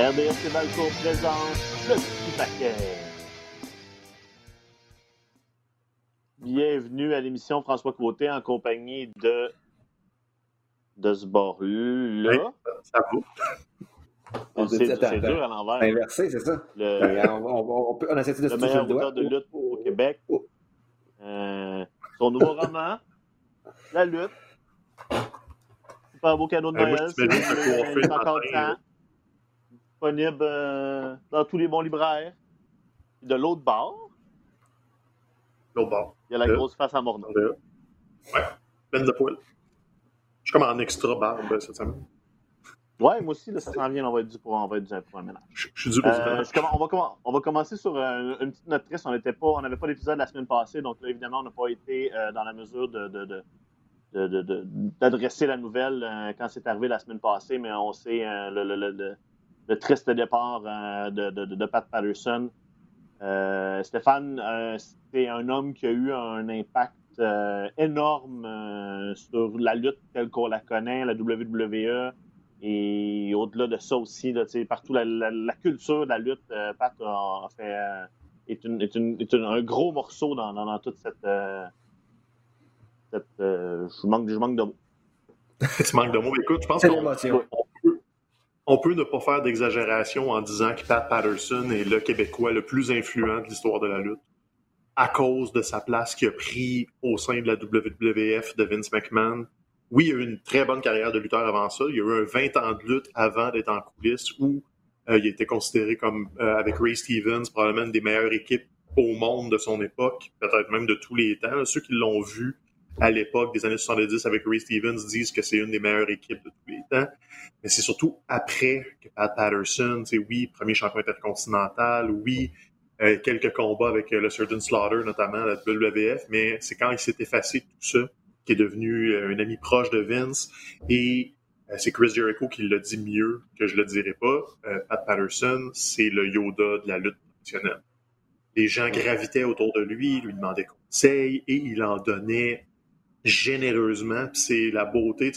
RDS Valcourt présente le petit paquet. Bienvenue à l'émission François Côté en compagnie de de ce bord-là. Oui, ça vaut. C'est c'est dur à l'envers. Inversé, c'est ça? Le, Ben, on, on, on, peut, on essaie de le se meilleur auteur de lutte au Québec. Oh. Euh, son nouveau roman, La lutte. Super beau cadeau de moi, Noël. c'est- encore temps. Disponible euh, dans tous les bons libraires. Puis De l'autre bord, L'autre bord. il y a la Le- grosse face à. Là. Ouais, pleine de poils. Je suis comme en extra barbe cette semaine. Ouais, moi aussi, là, ça s'en vient, on va être dû pour, on va être dû pour un ménage. Je, je suis dû pour Euh, je on, va comm- on va commencer sur euh, une petite note triste. On n'était pas, on n'avait pas d'épisode la semaine passée, donc là, évidemment, on n'a pas été euh, dans la mesure de, de, de- d'adresser la nouvelle quand c'est arrivé la semaine passée, mais on sait le, le- le- le- triste départ euh, de, de- de Pat Patterson. Euh, Stéphane, euh, c'est un homme qui a eu un impact euh, énorme euh, sur la lutte telle qu'on la connaît, la WWE, et au-delà de ça aussi, là, partout, la, la- la culture de la lutte, euh, Pat a, a fait, euh, est, une- est une- est une- un gros morceau dans, dans- dans toute cette. euh, cette, euh, je, manque, je manque de mots. tu manques de mots. Écoute, je pense qu'on. On peut, ne pas faire d'exagération en disant que Pat Patterson est le Québécois le plus influent de l'histoire de la lutte à cause de sa place qu'il a pris au sein de la WWF de Vince McMahon. Oui, il a eu une très bonne carrière de lutteur avant ça. Il a eu un 20 ans de lutte avant d'être en coulisses où euh, il était considéré comme, euh, avec Ray Stevens, probablement une des meilleures équipes au monde de son époque, peut-être même de tous les temps. Ceux qui l'ont vu à l'époque des années 70 avec Ray Stevens disent que c'est une des meilleures équipes de tous les temps. Mais c'est surtout après que Pat Patterson, c'est oui, premier champion intercontinental, oui, euh, quelques combats avec euh, le Surgeon Slaughter, notamment la WWF, mais c'est quand il s'est effacé de tout ça qui est devenu euh, un ami proche de Vince. Et c'est Chris Jericho qui l'a dit mieux que je le dirais pas. Pat Patterson, c'est le Yoda de la lutte professionnelle. Les gens gravitaient autour de lui, lui demandaient conseils et il en donnait généreusement. C'est la beauté.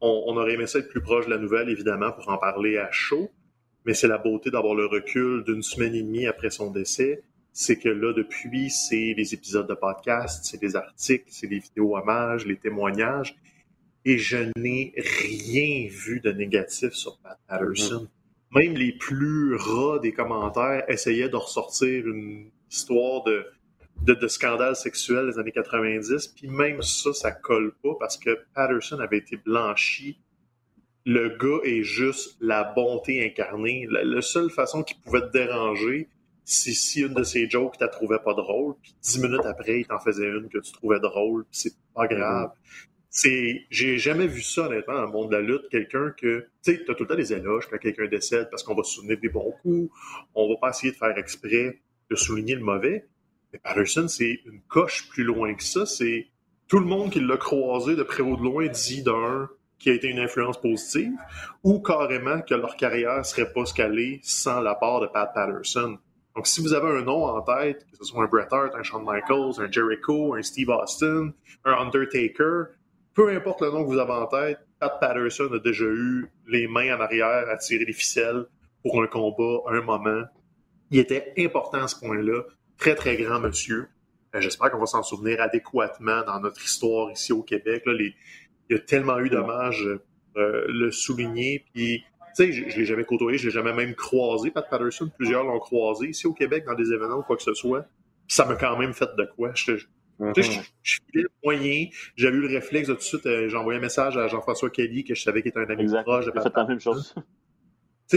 On, on aurait aimé ça être plus proche de la nouvelle, évidemment, pour en parler à chaud. Mais c'est la beauté d'avoir le recul d'une semaine et demie après son décès. C'est que là, depuis, c'est les épisodes de podcast, c'est les articles, c'est les vidéos hommages, les témoignages. Et je n'ai rien vu de négatif sur Pat Patterson. Même les plus ras des commentaires essayaient de ressortir une histoire de, de, de scandale sexuel des années 90. Puis même ça, ça colle pas parce que Patterson avait été blanchi le gars est juste la bonté incarnée. La, seule façon qu'il pouvait te déranger, c'est si une de ses jokes tu trouvais pas drôle, puis dix minutes après, il t'en faisait une que tu trouvais drôle, puis c'est pas grave. C'est, j'ai jamais vu ça, honnêtement, dans le monde de la lutte, quelqu'un que, tu sais, t'as tout le temps des éloges quand quelqu'un décède parce qu'on va se souvenir des bons coups, on va pas essayer de faire exprès de souligner le mauvais. Mais Patterson, c'est une coche plus loin que ça, c'est tout le monde qui l'a croisé de près ou de loin dit d'un, qui a été une influence positive, ou carrément que leur carrière serait pas scalée sans l'apport de Pat Patterson. Donc, si vous avez un nom en tête, que ce soit un Bret Hart, un Shawn Michaels, un Jericho, un Steve Austin, un Undertaker, peu importe le nom que vous avez en tête, Pat Patterson a déjà eu les mains en arrière à tirer les ficelles pour un combat, un moment. Il était important à ce point-là. Très, très grand monsieur. Euh, J'espère qu'on va s'en souvenir adéquatement dans notre histoire ici au Québec. Là, les, il y a tellement eu d'hommages euh, le souligner. Puis, tu sais, je, je l'ai jamais côtoyé, je l'ai jamais même croisé, Pat Patterson. Plusieurs l'ont croisé ici au Québec dans des événements ou quoi que ce soit. Puis ça m'a quand même fait de quoi. Je, je, filais le moyen. J'avais eu le réflexe de tout de suite. euh, J'ai envoyé un message à Jean-François Kelly, que je savais qu'il était un ami Exact. proche de Pat fait la même chose. tu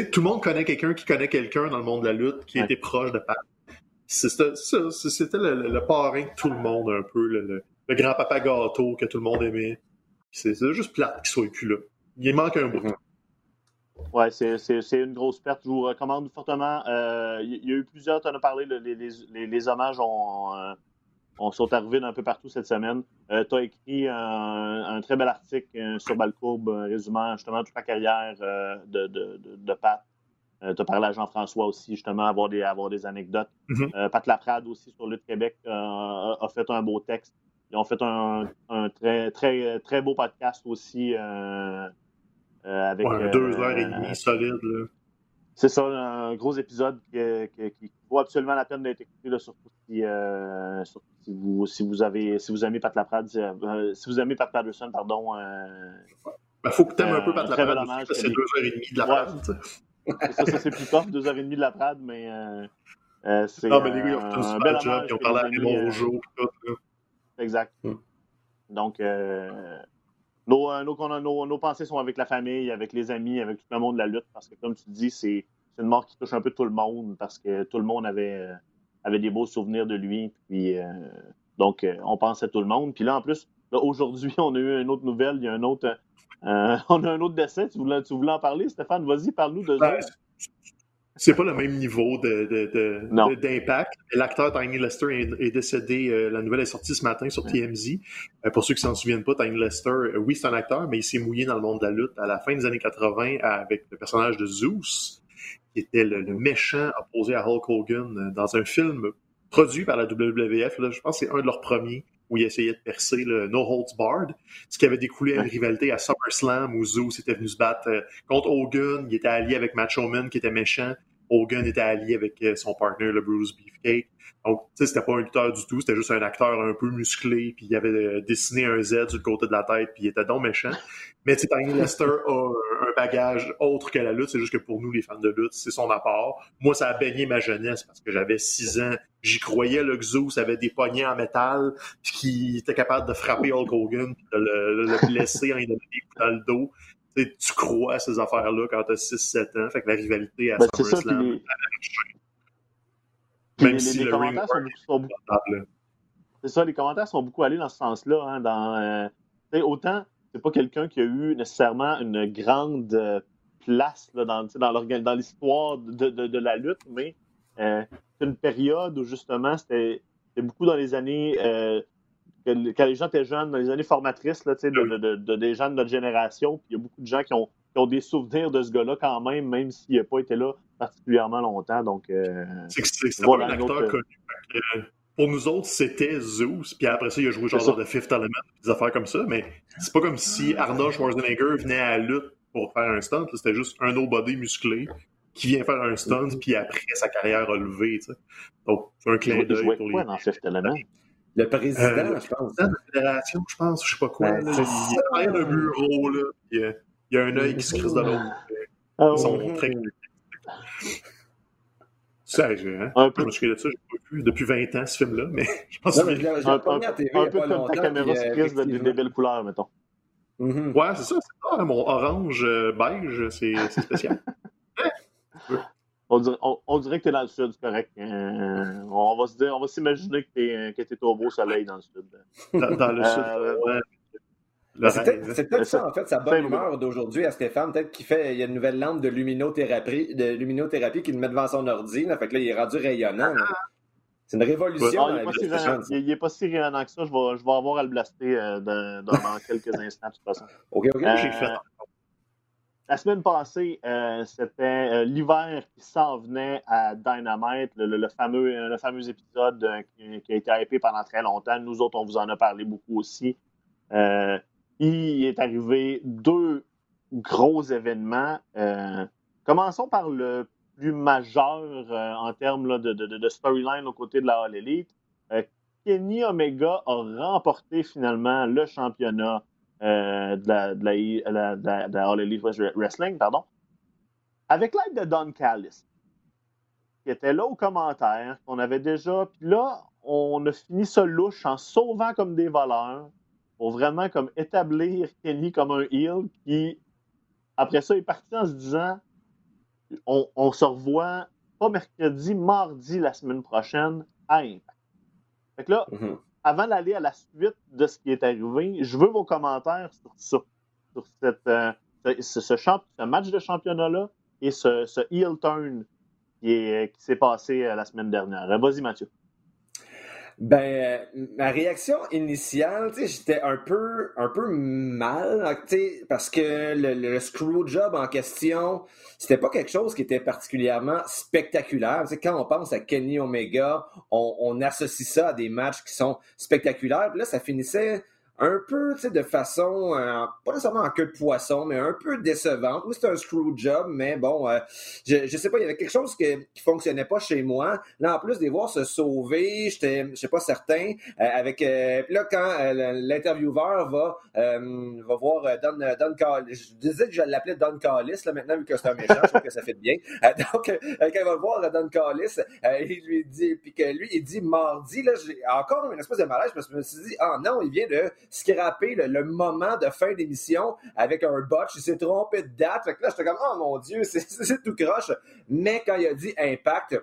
sais, tout le monde connaît quelqu'un qui connaît quelqu'un dans le monde de la lutte qui Ouais. était proche de Pat. C'était le, le- le parrain de tout le monde un peu, le, grand-papa gâteau que tout le monde aimait. C'est juste plate qu'il soit plus là. Il manque un bout. Mhm. Ouais, c'est, une grosse perte. Je vous recommande fortement. euh, Il y, a eu plusieurs, tu en as parlé, le- les, hommages euh, ont- sont arrivés d'un peu partout cette semaine. tu as écrit un, très bel article euh, sur Balcourbe euh, résumant justement toute la carrière euh, de, de, de, de Pat. Tu as parlé à Jean-François aussi, justement, avoir des, avoir des anecdotes. Mhm. Euh, Pat Laprade aussi sur Lutte Québec euh, a, a fait un beau texte. Ils ont fait un, un très, très, très beau podcast aussi. euh, euh, avec, Ouais, euh, deux heures et demie solide. Là. c'est ça, un gros épisode qui, qui, vaut absolument la peine d'être écouté, surtout, si, euh, surtout si, vous, si, vous avez, si vous aimez Pat Laprade, euh, si vous aimez Pat Patterson, pardon. Il euh, ben, faut que tu aimes un peu Pat Laprade. C'est deux heures et demie de la Prade. Ça, ça c'est plus tough, deux heures et demie de la Prade, mais c'est. Non, mais les gars, ils ont fait un super job, ils ont parlé à Raymond Rougeau. Exact. Hmm. Donc, nos, nos, nos, pensées sont avec la famille, avec les amis, avec tout le monde de la lutte, parce que comme tu dis, c'est une mort qui touche un peu tout le monde, parce que tout le monde avait, euh, avait des beaux souvenirs de lui. Puis, euh, donc, euh, on pense à tout le monde. Puis là, en plus, aujourd'hui, on a eu une autre nouvelle, il y a un autre, on a un autre décès. Tu voulais, tu voulais en parler, Stéphane? Vas-y, parle-nous de ça. Ben, c'est pas le même niveau d'impact. L'acteur Tiny Lester est, décédé. Euh, la nouvelle est sortie ce matin sur TMZ. Euh, pour ceux qui s'en souviennent pas, Tiny Lester, euh, oui, c'est un acteur, mais il s'est mouillé dans le monde de la lutte à la fin des années 80 avec le personnage de Zeus, qui était le, méchant opposé à Hulk Hogan dans un film produit par la WWF. je pense que c'est un de leurs premiers où il essayait de percer le No Holds Barred, ce qui avait découlé à une rivalité à SummerSlam où Zeus était venu se battre contre Hogan, il était allié avec Macho Man qui était méchant, Hogan était allié avec euh, son partner, le Bruce Beefcake. Donc, tu sais, c'était pas un lutteur du tout, c'était juste un acteur un peu musclé, puis il avait euh, dessiné un Z sur le côté de la tête, puis il était donc méchant. Mais tu sais, Tiny Lester a un bagage autre que la lutte, c'est juste que pour nous, les fans de lutte, c'est son apport. Moi, ça a baigné ma jeunesse parce que j'avais six ans, j'y croyais, le Xus avait des poignets en métal, puis qu'il était capable de frapper Hulk Hogan, puis de le, blesser en lui donnant des coups dans le dos tu crois à ces affaires-là quand tu as 6-7 ans. Fait que la rivalité à ben, SummerSlam, Même si les, le commentaires sont beaucoup, C'est ça, les commentaires sont beaucoup allés dans ce sens-là. Hein, dans, euh, autant, c'est pas quelqu'un qui a eu nécessairement une grande euh, place là, dans, dans l'histoire de, de, de, la lutte, mais euh, c'est une période où justement c'était beaucoup dans les années quand les gens étaient jeunes, dans les années formatrices là, de, de, des gens de notre génération, puis il y a beaucoup de gens qui ont, qui ont des souvenirs de ce gars-là quand même, même s'il n'a pas été là particulièrement longtemps. Donc, euh, c'est voilà, un acteur connu. pour nous autres, c'était Zeus, puis après ça, il a joué genre de Fifth Element, des affaires comme ça, mais c'est pas comme si Arnold Schwarzenegger venait à la lutte pour faire un stunt, c'était juste un nobody musclé qui vient faire un stunt, puis après, sa carrière a levé, tu sais. Donc, c'est un clin d'œil pour les... dans Fifth Element? Le président, euh, je pense. Le président de la fédération, je pense, je sais pas quoi. Ben, là, il est derrière le bureau, là. Il y a, il y a un œil qui se crisse de l'autre. Oh, Ils sont très Sérieux, hein? Un peu. Je me souviens de ça, j'ai pas vu depuis 20 ans ce film-là, mais je pense que. c'est un, un, un peu comme ta caméra se crisse de, des belles couleurs, mettons. Ouais, c'est ça, c'est ça. Mon orange euh, beige, c'est spécial. On dirait, on, dirait que tu es dans le sud, c'est correct. Euh, on va se dire, on va s'imaginer que tu es, que es, au beau soleil dans le sud. Dans, le sud, euh, ouais. C'est peut-être ça, en fait, sa bonne humeur d'aujourd'hui à Stéphane. Peut-être qu'il fait, il y a une nouvelle lampe de luminothérapie, de luminothérapie qu'il met devant son ordi. Là, fait que là, il est rendu rayonnant. C'est une révolution. il n'est pas, si rayonnant que ça. Je vais, je vais avoir à le blaster euh, dans, dans, quelques instants, de toute façon. OK, OK. Fait. La semaine passée, euh, c'était euh, l'hiver qui s'en venait à Dynamite, le, fameux, le fameux épisode euh, qui, a été hypé pendant très longtemps. Nous autres, on vous en a parlé beaucoup aussi. Il est arrivé deux gros événements. commençons par le plus majeur en termes de, storyline aux côtés de la All Elite. Kenny Omega a remporté finalement le championnat euh, de, la, de, All Elite Wrestling, pardon, avec l'aide de Don Callis, qui était là au commentaire, qu'on avait déjà. Puis là, on a fini ce louche en sauvant comme des voleurs pour vraiment comme établir Kenny comme un heel qui, après ça, est parti en se disant on, se revoit pas mercredi, mardi la semaine prochaine à Impact. Fait que là, mm-hmm avant d'aller à la suite de ce qui est arrivé, je veux vos commentaires sur ça, sur cette, euh, ce, ce, match de championnat-là et ce, ce heel turn qui s'est passé euh, la semaine dernière. Vas-y, Mathieu. Ben, ma réaction initiale, j'étais un peu, un peu mal, sais, parce que le, le, screw job en question, c'était pas quelque chose qui était particulièrement spectaculaire. Tu sais, quand on pense à Kenny Omega, on, on, associe ça à des matchs qui sont spectaculaires. Puis là, ça finissait un peu, tu sais, de façon, euh, pas nécessairement en queue de poisson, mais un peu décevante. Oui, c'est un screw job, mais bon, euh, je, je sais pas, il y avait quelque chose que, qui fonctionnait pas chez moi. Là, en plus de les voir se sauver, j'étais, je sais pas certain, euh, avec, là, quand l'intervieweur va, va voir Don, Don je disais que je l'appelais Don Callis, là, maintenant, vu que c'est un méchant, je trouve que ça fait bien. donc, quand il va voir Don Callis, il lui dit, puis que lui, il dit mardi, là, j'ai encore une espèce de malaise, parce que je me suis dit, ah non, il vient de scraper le, le moment de fin d'émission avec un botch. Il s'est trompé de date. Fait que là, j'étais comme, oh mon Dieu, c'est tout croche. Mais quand il a dit impact,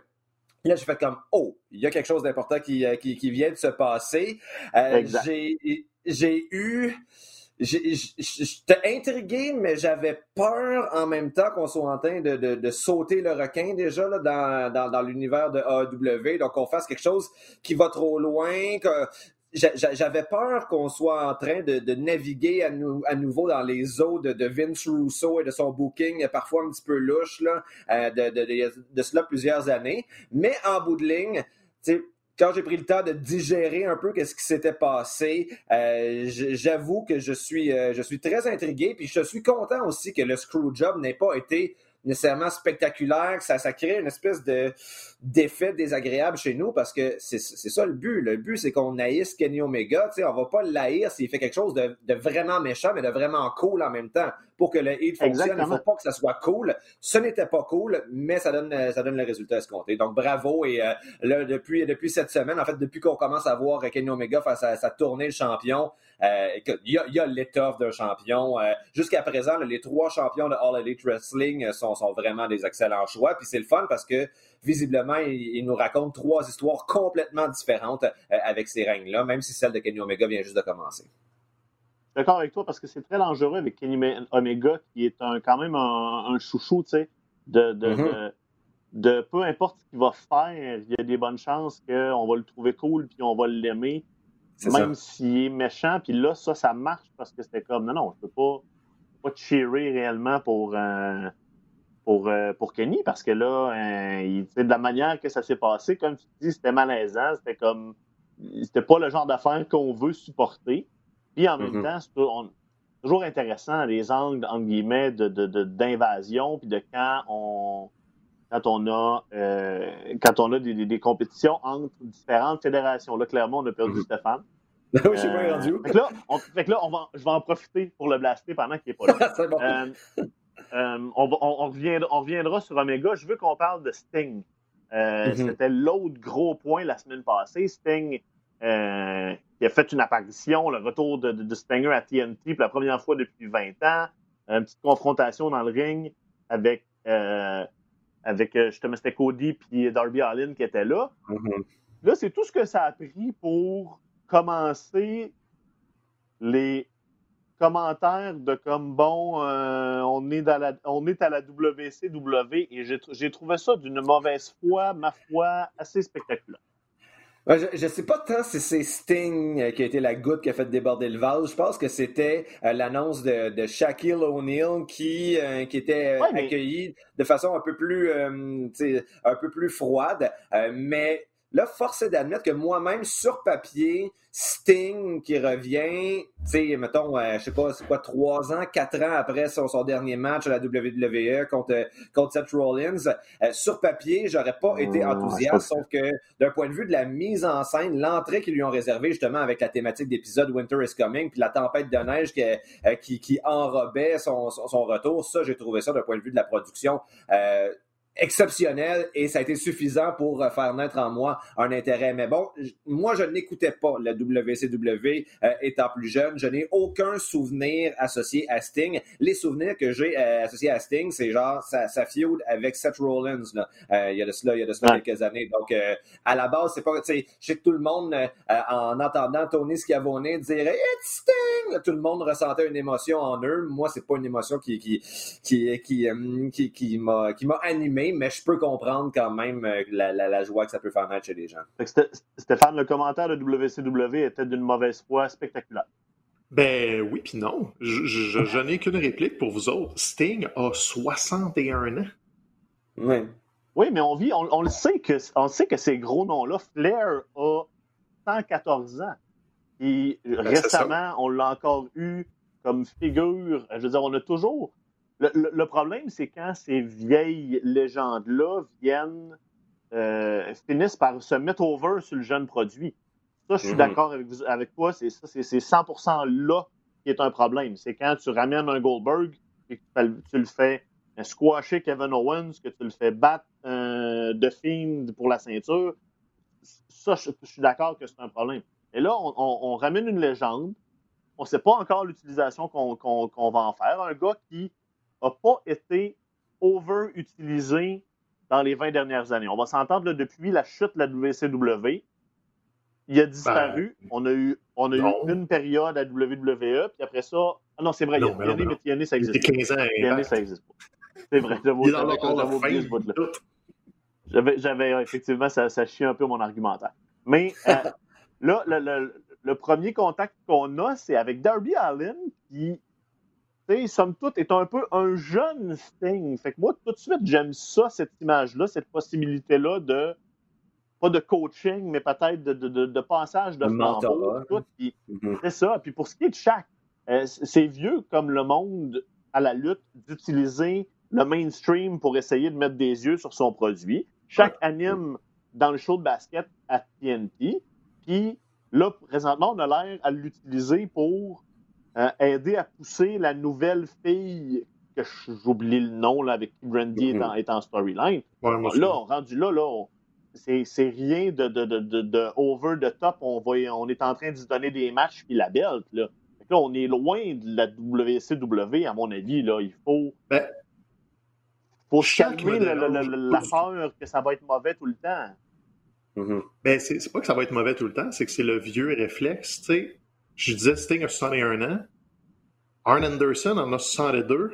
Là, j'ai fait comme, oh, il y a quelque chose d'important qui, euh, qui, qui, vient de se passer. Euh, j'ai eu. J'étais intrigué, mais j'avais peur en même temps qu'on soit en train de, de, de, sauter le requin déjà là, dans, dans, dans l'univers de AEW. Donc, qu'on fasse quelque chose qui va trop loin, que, j'avais peur qu'on soit en train de, naviguer à, nouveau dans les eaux de, Vince Russo et de son booking, parfois un petit peu louche, là, euh, de, cela plusieurs années. Mais en bout de ligne, quand j'ai pris le temps de digérer un peu qu'est-ce qui s'était passé, euh, j'avoue que je suis, euh, je suis très intrigué, puis je suis content aussi que le screw job n'ait pas été nécessairement spectaculaire, ça, ça crée une espèce de d'effet désagréable chez nous parce que c'est ça le but. Le but, c'est qu'on haïsse Kenny Omega. sais, on va pas l'haïr s'il fait quelque chose de, de, vraiment méchant, mais de vraiment cool en même temps. Pour que le hit fonctionne, il faut pas que ça soit cool. Ce n'était pas cool, mais ça donne, ça donne le résultat escompté. Donc bravo. Et euh, là, depuis, depuis cette semaine, en fait, depuis qu'on commence à voir Kenny Omega faire sa, sa tournée le champion, euh, il y a, y a l'étoffe d'un champion. Euh, jusqu'à présent, les trois champions de All Elite Wrestling sont, sont vraiment des excellents choix. Puis c'est le fun parce que visiblement, il, nous raconte trois histoires complètement différentes euh, avec ces règnes-là, même si celle de Kenny Omega vient juste de commencer. D'accord avec toi parce que c'est très dangereux avec Kenny Omega qui est un, quand même un, chouchou, tu sais, de, mm-hmm. de, de, peu importe ce qu'il va faire, il y a des bonnes chances qu'on va le trouver cool puis on va l'aimer, même s'il est méchant. Puis là, ça, ça marche parce que c'était comme non, non, je peux pas, pas cheerer réellement pour. un pour, euh, pour Kenny parce que là, euh, de la manière que ça s'est passé, comme tu dis, c'était malaisant, c'était comme c'était pas le genre d'affaires qu'on veut supporter. Puis en même mm-hmm. temps, c'est toujours intéressant les angles entre guillemets de, d'invasion puis de quand on quand on a euh, quand on a des, compétitions entre différentes fédérations. Là, clairement, on a perdu mm-hmm. Stéphane. oui, je sais pas rendu. Fait que là, fait que là on va, je vais en profiter pour le blaster pendant qu'il n'est pas là. Euh, on, reviendra, sur Omega. Je veux qu'on parle de Sting. Euh, mm-hmm. C'était l'autre gros point la semaine passée. Sting euh, qui a fait une apparition, le retour de, Stinger à TNT pour la première fois depuis 20 ans. Une petite confrontation dans le ring avec, avec justement, c'était Cody et Darby Allin qui étaient là. Mm-hmm. Là, c'est tout ce que ça a pris pour commencer les commentaires de comme bon, euh, on, est dans la, on est à la WCW et j'ai trouvé ça d'une mauvaise foi, ma foi, assez spectaculaire. Je ne sais pas tant si c'est Sting euh, qui a été la goutte qui a fait déborder le vase. Je pense que c'était euh, l'annonce de, de, Shaquille O'Neal qui, qui était accueilli de façon un peu plus, un peu plus froide. mais Là, force est d'admettre que moi-même, sur papier, Sting qui revient, tu sais, mettons, euh, je sais pas, c'est quoi, trois ans, quatre ans après son, son, dernier match à la WWE contre, contre Seth Rollins, euh, sur papier, j'aurais pas été enthousiaste, sauf que d'un point de vue de la mise en scène, l'entrée qu'ils lui ont réservée justement avec la thématique d'épisode Winter is Coming, puis la tempête de neige qui, euh, qui, qui enrobait son, son, retour, ça, j'ai trouvé ça d'un point de vue de la production exceptionnel et ça a été suffisant pour euh, faire naître en moi un intérêt. Mais bon, moi, je n'écoutais pas la WCW euh, étant plus jeune. Je n'ai aucun souvenir associé à Sting. Les souvenirs que j'ai euh, associés à Sting, c'est genre sa, sa feud avec Seth Rollins. Là. il y a de cela, il y a de cela quelques années. Donc, à la base, c'est pas, tu sais, je sais que tout le monde, en entendant Tony Schiavone dire It's Sting, tout le monde ressentait une émotion en eux. Moi, c'est pas une émotion qui qui qui qui, qui, qui m'a qui mais je peux comprendre quand même euh, la, joie que ça peut faire naître chez les gens. Stéphane, le commentaire de WCW était d'une mauvaise foi spectaculaire. Ben oui, puis non. Je, n'ai qu'une réplique pour vous autres. Sting a 61 ans. Oui. Oui, mais on vit, on, le sait que, on sait que ces gros noms-là, Flair a 114 ans. Puis récemment, on l'a encore eu comme figure. Je veux dire, on a toujours. Le, problème, c'est quand ces vieilles légendes-là viennent, euh, finissent par se mettre over sur le jeune produit. Ça, je suis mhm. d'accord avec, avec toi, c'est 100% là qui est un problème. C'est quand tu ramènes un Goldberg et que tu le fais squasher Kevin Owens, que tu le fais battre euh, de Fiend pour la ceinture. Ça, je, suis d'accord que c'est un problème. Et là, on, ramène une légende. On ne sait pas encore l'utilisation qu'on va en faire. Un gars qui n'a pas été over-utilisé dans les 20 dernières années. On va s'entendre depuis la chute de la WCW. Il a disparu. Ben, on a eu, on a eu une période à WWE, puis après ça. Ah non, c'est vrai, non, il y a, mais Yanné, ça existe. 15 ans. ça existe pas. C'est vrai, j'avais oublié ce bout-là. J'avais, effectivement, ça, ça chie un peu mon argumentaire. Mais euh, là, le, le, premier contact qu'on a, c'est avec Darby Allen, qui, somme toute, est un peu un jeune Sting. Fait que moi, tout de suite, j'aime ça, cette image-là, cette possibilité-là de pas de coaching, mais peut-être de, de, de, passage de flambeau. Mm-hmm. C'est ça. Puis pour ce qui est de chaque, euh, c'est vieux comme le monde à la lutte d'utiliser le mainstream pour essayer de mettre des yeux sur son produit. Chaque anime dans le show de basket à TNT. Puis là, présentement, on a l'air à l'utiliser pour euh, aider à pousser la nouvelle fille que j'oublie le nom là, avec qui Brandy est en, storyline. là, rendu là, là, c'est rien de, de, de, de, over the top. On, va, on est en train de se donner des matchs puis la belt. Là. là, on est loin de la WCW, à mon avis. Là. Il faut. Ben, faut calmer la peur que ça va être mauvais tout le temps. Mm-hmm. Ben, c'est pas que ça va être mauvais tout le temps, c'est que c'est le vieux réflexe. sais. Je disais Sting a 61 ans. Arn Anderson en a 62.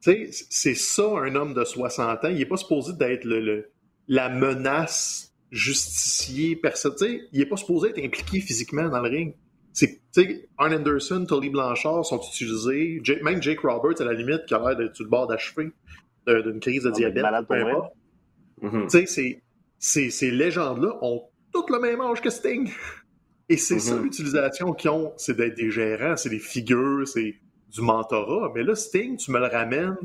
C'est ça, un homme de 60 ans. Il n'est pas supposé d'être le, la menace justicier, personne. Il n'est pas supposé être impliqué physiquement dans le ring. C'est, Arn Anderson, Tolly Blanchard sont utilisés. même Jake Roberts, à la limite, qui a l'air d'être sur le bord d'achever d'une crise de diabète. Mm-hmm. Ces légendes-là ont toutes le même âge que Sting. Et c'est ça mm-hmm. l'utilisation qu'ils ont, c'est d'être des gérants, c'est des figures, c'est du mentorat. Mais là, Sting, tu me le ramènes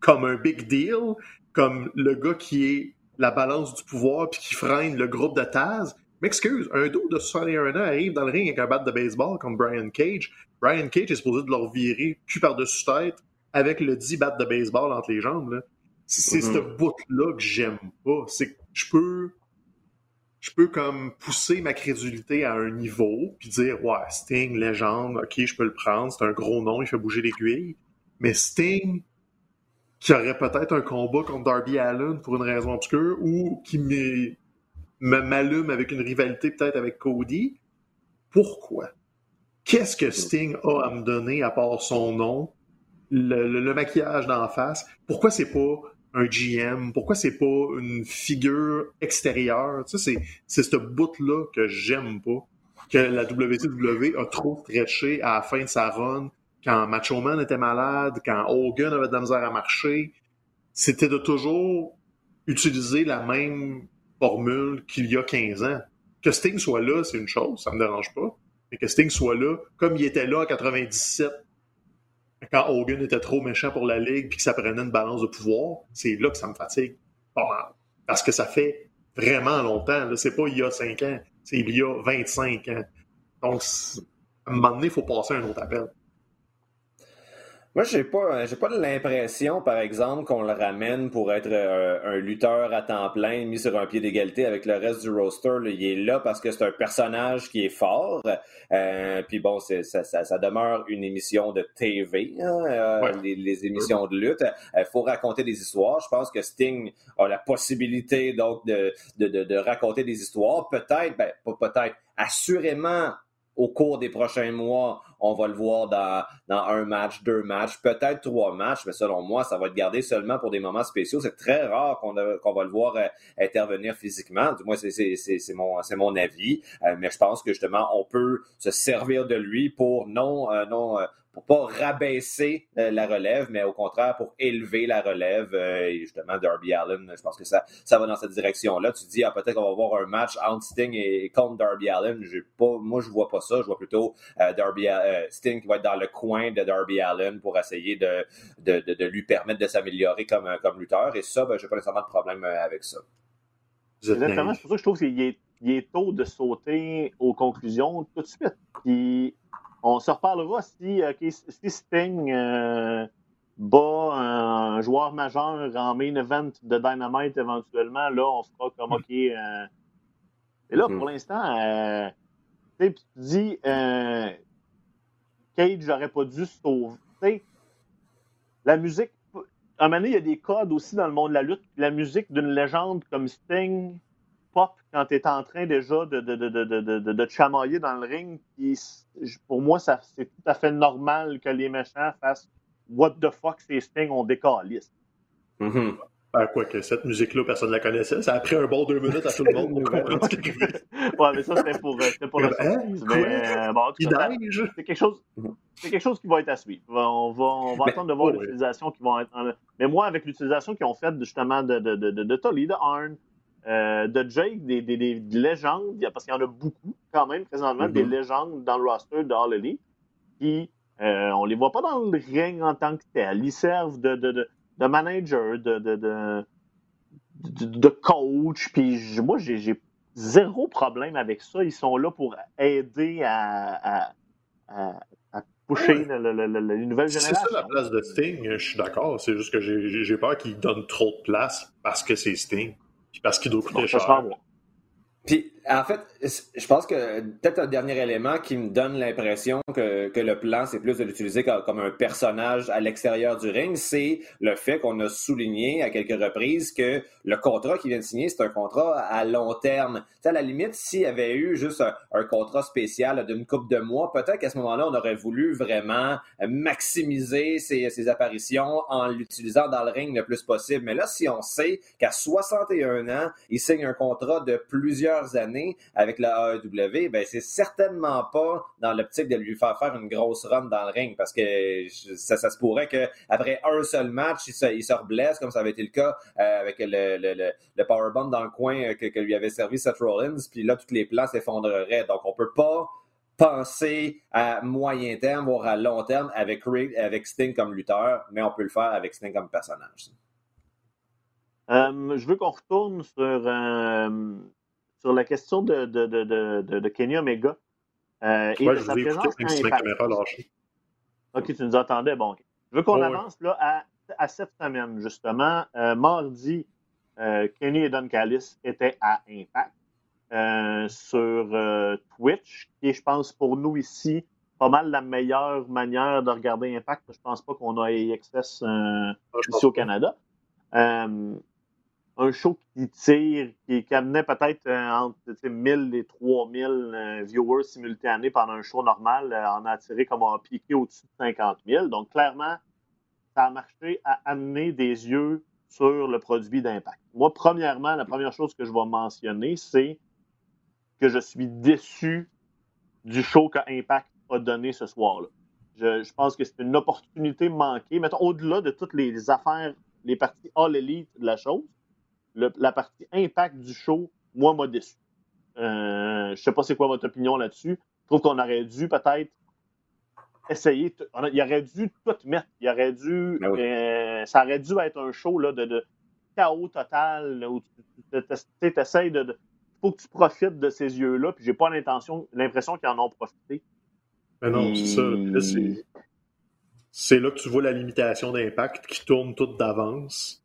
comme un big deal, comme le gars qui est la balance du pouvoir puis qui freine le groupe de Taz. M'excuse, un dos de 61 ans arrive dans le ring avec un bat de baseball comme Brian Cage. Brian Cage est supposé de leur virer cul par-dessus tête avec le 10 bat de baseball entre les jambes. C'est mm-hmm. ce bout-là que j'aime pas. C'est que je peux je peux comme pousser ma crédulité à un niveau puis dire ouais Sting légende ok je peux le prendre c'est un gros nom il fait bouger l'aiguille mais Sting qui aurait peut-être un combat contre Darby Allen pour une raison obscure ou qui m'allume avec une rivalité peut-être avec Cody. Pourquoi? Qu'est-ce que Sting a à me donner à part son nom, le, maquillage d'en face? Pourquoi c'est pas un GM? Pourquoi c'est pas une figure extérieure? C'est ce bout-là que j'aime pas. Que la WCW a trop stretché à la fin de sa run quand Macho Man était malade, quand Hogan avait de la misère à marcher, c'était de toujours utiliser la même formule qu'il y a 15 ans. Que Sting soit là, c'est une chose, ça me dérange pas. Mais que Sting soit là, comme il était là en 97, quand Hogan était trop méchant pour la Ligue puis que ça prenait une balance de pouvoir, c'est là que ça me fatigue pas mal. Parce que ça fait vraiment longtemps. C'est pas il y a 5 ans, c'est il y a 25 ans. Donc, à un moment donné, il faut passer un autre appel. Moi, j'ai pas, j'ai pas l'impression, par exemple, qu'on le ramène pour être euh, un, lutteur à temps plein, mis sur un pied d'égalité avec le reste du roster. Il est là parce que c'est un personnage qui est fort. Euh, puis bon, c'est, ça, ça, demeure une émission de TV, hein, euh, les, émissions de lutte. Il faut raconter des histoires. Je pense que Sting a la possibilité donc de, de, de, de raconter des histoires. Peut-être, ben, pas peut-être, assurément au cours des prochains mois, on va le voir dans, un match, deux matchs, peut-être trois matchs, mais selon moi, ça va être gardé seulement pour des moments spéciaux. C'est très rare qu'on va le voir euh, intervenir physiquement. Du moins, c'est mon, mon avis. Euh, mais je pense que justement, on peut se servir de lui pour non, euh, non pour pas rabaisser euh, la relève, mais au contraire pour élever la relève. Euh, et justement, Darby Allen, je pense que ça, ça va dans cette direction-là. Tu dis, ah, peut-être qu'on va avoir un match entre Sting et contre Darby Allen. J'ai pas, moi, je vois pas ça. Je vois plutôt Darby, Sting qui va être dans le coin de Darby Allen pour essayer de, de, de, lui permettre de s'améliorer comme, comme lutteur. Et ça, ben, j'ai pas nécessairement de problème avec ça. Exactement. C'est pour ça que je trouve qu'il est, il est tôt de sauter aux conclusions tout de suite. Puis on se reparlera si, si Sting euh, bat un joueur majeur en main event de Dynamite éventuellement. Là, on sera comme OK. Euh, et là, pour mm-hmm. l'instant, euh, tu dis Cage n'aurait pas dû sauver. La musique à un moment donné, il y a des codes aussi dans le monde de la lutte. La musique d'une légende comme Sting pop quand tu es en train déjà de, de, de, de, te chamailler dans le ring. pour moi, c'est tout à fait normal que les méchants fassent What the fuck, c'est Sting, on décalisse. Mm -hmm. Ben, quoi que cette musique-là, personne ne la connaissait. Ça a pris un bon deux minutes à tout le monde pour comprendre ce qu'il Ouais, mais ça, c'était pour, pour le hein? Mais euh, bon, c'est quelque chose. C'est quelque chose qui va être à suivre. On va, on va attendre de voir l'utilisation qui vont être. Mais moi, avec l'utilisation qu'ils ont faite justement de, de, de, de, de Tully, de Arn, euh, de Jake, des, des, des, légendes, parce qu'il y en a beaucoup quand même présentement, des mm-hmm. légendes dans le roster de All Elite, qui euh, on les voit pas dans le ring en tant que tel. Ils servent de, de, de, de manager, de, de, de, de, coach, puis moi j'ai zéro problème avec ça. Ils sont là pour aider à, à, à, pusher les nouvelles générations. C'est ça la place de Sting, je suis d'accord. C'est juste que j'ai peur qu'ils donnent trop de place parce que c'est Sting. Puis parce qu'il doit coûter cher. Puis, en fait, je pense que peut-être un dernier élément qui me donne l'impression que, que, le plan, c'est plus de l'utiliser comme, un personnage à l'extérieur du ring, c'est le fait qu'on a souligné à quelques reprises que le contrat qu'il vient de signer, c'est un contrat à long terme. à la limite, s'il y avait eu juste un, contrat spécial d'une coupe de mois, peut-être qu'à ce moment-là, on aurait voulu vraiment maximiser ses, ses apparitions en l'utilisant dans le ring le plus possible. Mais là, si on sait qu'à 61 ans, il signe un contrat de plusieurs années, avec la AEW, ben c'est certainement pas dans l'optique de lui faire faire une grosse run dans le ring parce que ça, se pourrait qu'après un seul match, il se, reblesse, comme ça avait été le cas euh, avec le, le, powerbomb dans le coin euh, que, lui avait servi Seth Rollins, puis là, toutes les plans s'effondreraient. Donc, on peut pas penser à moyen terme, voire à long terme avec, avec Sting comme lutteur, mais on peut le faire avec Sting comme personnage. Euh, je veux qu'on retourne sur sur la question de, de, de, de, de Kenny Omega. Euh, et de sa présence OK, tu nous attendais. Bon, Je veux qu'on avance là, à, à, cette semaine, justement. Euh, mardi, euh, Kenny et Don Callis étaient à Impact euh, sur Twitch, qui est, je pense, pour nous ici, pas mal la meilleure manière de regarder Impact. Je pense pas qu'on a AXS ah, ici au Canada un show qui tire, qui, amenait peut-être euh, entre 1000 et 3000 euh, viewers simultanés pendant un show normal, euh, en a tiré comme un piqué au-dessus de 50 000. Donc, clairement, ça a marché à amener des yeux sur le produit d'impact. Moi, premièrement, la première chose que je vais mentionner, c'est que je suis déçu du show que Impact a donné ce soir-là. Je, je, pense que c'est une opportunité manquée. Mettons, au-delà de toutes les affaires, les parties all elite de la chose, la partie impact du show, moi, m'a déçu. Euh, je sais pas c'est quoi votre opinion là-dessus. Je trouve qu'on aurait dû peut-être essayer. Il aurait dû tout mettre. Il aurait dû. Ben euh, ça aurait dû être un show là, de, chaos total où tu essaies de. Il faut que tu profites de ces yeux-là, puis j'ai pas l'intention, l'impression qu'ils en ont profité. Mais ben non, c'est ça. C'est là que tu vois la limitation d'impact qui tourne toute d'avance.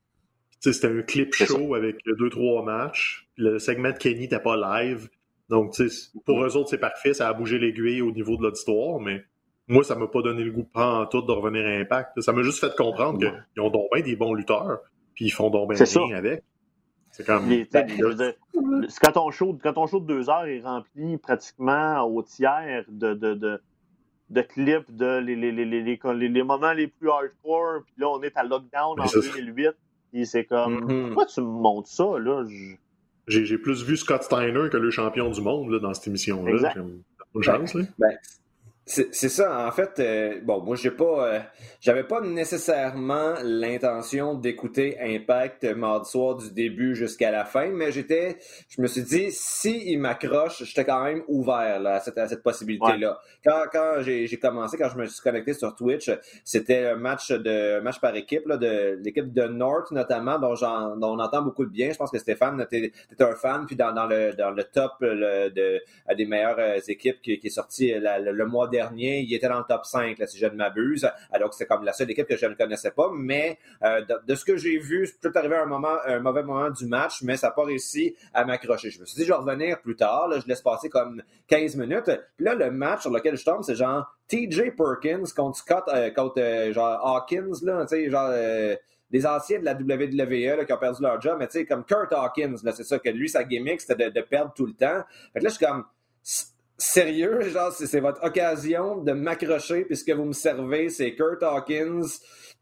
C'était un clip show avec deux, trois matchs. Le segment de Kenny n'était pas live. Donc, pour eux autres, c'est parfait. Ça a bougé l'aiguille au niveau de l'auditoire, mais moi, ça m'a pas donné le goût en tout de revenir à Impact. Ça m'a juste fait comprendre qu'ils ont donc bien des bons lutteurs, puis ils font donc bien rien avec. C'est comme. quand, ton show, quand ton show de deux heures est rempli pratiquement au tiers de, de, de, de clips de les, les, les, les, moments les plus hardcore, puis là, on est à lockdown en 2008 c'est comme, mm-hmm. pourquoi tu me montres ça, là? J'ai plus vu Scott Steiner que le champion du monde là, dans cette émission-là. Une chance, là. Ben, C'est ça. En fait, euh, bon, moi, j'ai pas, euh, j'avais pas nécessairement l'intention d'écouter Impact mardi soir du début jusqu'à la fin, mais j'étais, je me suis dit, si il m'accroche, j'étais quand même ouvert là, à cette, cette possibilité-là. Quand, quand j'ai commencé, quand je me suis connecté sur Twitch, c'était un match de match par équipe là, de l'équipe de North notamment, dont, dont, on entend beaucoup de bien. Je pense que Stéphane, t'es un fan, puis dans, dans, le dans le top le, de des meilleures euh, équipes qui, qui est sorti le, le mois dernier. Il était dans le top 5, là, si je ne m'abuse. Alors que c'est comme la seule équipe que je ne connaissais pas. Mais euh, de, ce que j'ai vu, c'est peut-être arrivé un moment, un mauvais moment du match, mais ça n'a pas réussi à m'accrocher. Je me suis dit, je vais revenir plus tard. Je laisse passer comme 15 minutes. Puis là, le match sur lequel je tombe, c'est genre TJ Perkins contre Scott, euh, contre euh, genre Hawkins, là, genre des anciens de la WWE qui ont perdu leur job, mais tu sais, comme Kurt Hawkins, c'est ça, que lui, sa gimmick, c'était de, de, perdre tout le temps. Fait que là, je suis comme, sérieux, genre, c'est votre occasion de m'accrocher, puisque vous me servez, c'est Kurt Hawkins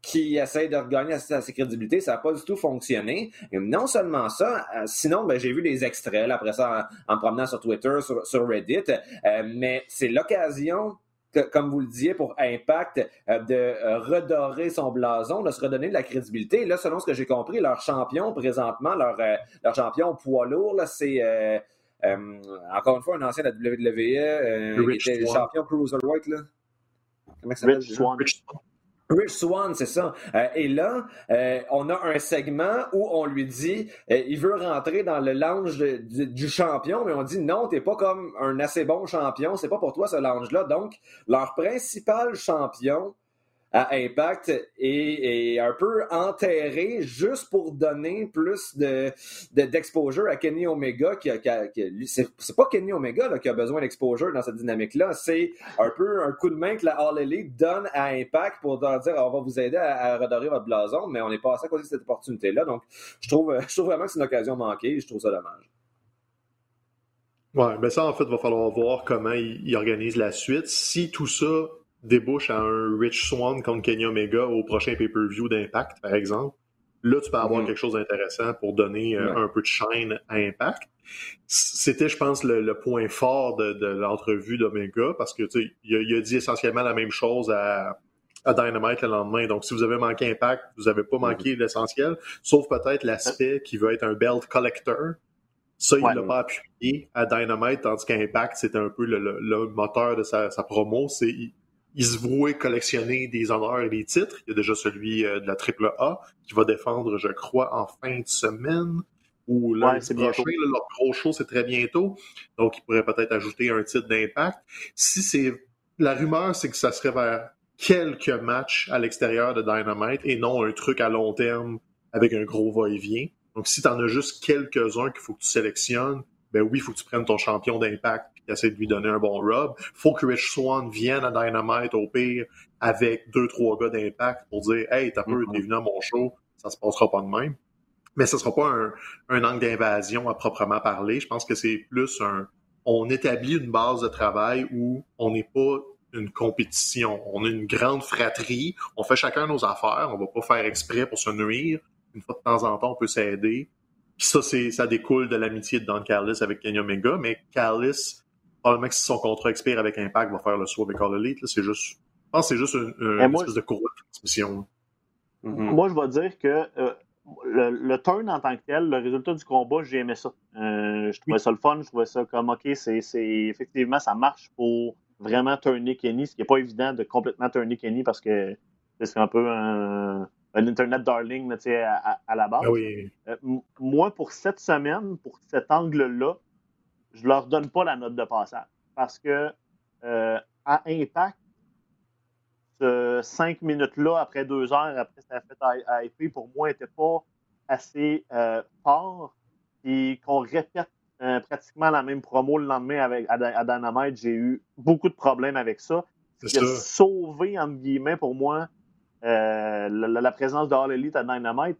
qui essaye de regagner sa, crédibilité. Ça n'a pas du tout fonctionné. Et non seulement ça, euh, sinon, ben, j'ai vu des extraits après ça en, promenant sur Twitter, sur, Reddit, euh, mais c'est l'occasion comme vous le disiez, pour Impact, euh, de redorer son blason, de se redonner de la crédibilité. là, selon ce que j'ai compris, leur champion présentement, leur, champion poids lourd, c'est encore une fois, un ancien de la WWE, euh, qui était champion Cruiserweight. Là. Comment ça Rich Swan. Rich Swan, c'est ça. Euh, et là, on a un segment où on lui dit, il veut rentrer dans le lounge du champion, mais on dit non, t'es pas comme un assez bon champion, c'est pas pour toi ce lounge-là. Donc, leur principal champion à Impact et, un peu enterré juste pour donner plus de, d'exposure à Kenny Omega qui, c'est, pas Kenny Omega qui a besoin d'exposure dans cette dynamique là c'est un peu un coup de main que la All Elite donne à Impact pour leur dire on va vous aider à, redorer votre blason mais on est passé à côté de cette opportunité là donc je trouve je trouve vraiment que c'est une occasion manquée je trouve ça dommage. Ouais, mais ça, en fait, va falloir voir comment il organise la suite. Si tout ça débouche à un Rich Swan contre Kenny Omega au prochain pay-per-view d'Impact, par exemple, là, tu peux avoir mm-hmm. quelque chose d'intéressant pour donner euh, un peu de shine à Impact. C'était, je pense, le, point fort de, l'entrevue d'Omega parce que tu il a, dit essentiellement la même chose à, Dynamite le lendemain. Donc, si vous avez manqué Impact, vous n'avez pas manqué mm-hmm. l'essentiel, sauf peut-être l'aspect qui veut être un belt collector. Ça, il ne l'a pas appuyé à Dynamite, tandis qu'Impact, c'était un peu le, moteur de sa, sa promo. C'est il se vouait collectionner des honneurs et des titres. Il y a déjà celui euh, de la triple A qui va défendre, je crois, en fin de semaine ou là, c'est prochain. leur gros show, c'est très bientôt. Donc, il pourrait peut-être ajouter un titre d'impact. Si c'est la rumeur, c'est que ça serait vers quelques matchs à l'extérieur de Dynamite et non un truc à long terme avec un gros va-et-vient. Donc, si tu en as juste quelques-uns qu'il faut que tu sélectionnes, ben oui, il faut que tu prennes ton champion d'impact et essayer de lui donner un bon rub. faut que Rich Swan vienne à Dynamite au pire avec deux, trois gars d'impact pour dire Hey, t'as peu, t'es venu à mon show, ça se passera pas de même. Mais ce sera pas un, un angle d'invasion à proprement parler. Je pense que c'est plus un on établit une base de travail où on n'est pas une compétition. On a une grande fratrie. On fait chacun nos affaires. On va pas faire exprès pour se nuire. Une fois de temps en temps, on peut s'aider. Puis ça, c'est, ça découle de l'amitié de Don Callis avec Kenny Omega, mais Callis, probablement que si son contrat expire avec Impact, va faire le saut avec All Elite. c'est juste, je pense que c'est juste une, espèce de courroie de transmission. Mm-hmm. Moi, je vais dire que euh, le, turn en tant que tel, le résultat du combat, j'ai aimé ça. Euh, je trouvais ça le fun, je trouvais ça comme, OK, c'est, effectivement, ça marche pour vraiment turner Kenny, ce qui n'est pas évident de complètement turner Kenny parce que c'est un peu un un Internet darling à, à, la base. Ah euh, moi, pour cette semaine, pour cet angle-là, je leur donne pas la note de passage. Parce que euh, à Impact, ce cinq minutes-là, après deux heures, après ça a fait à, IP, pour moi, n'était pas assez euh, fort. Et qu'on répète pratiquement la même promo le lendemain avec, à, Dynamite, j'ai eu beaucoup de problèmes avec ça. Ce qui a sauvé, entre guillemets, pour moi, euh, la, présence de All Elite à Dynamite,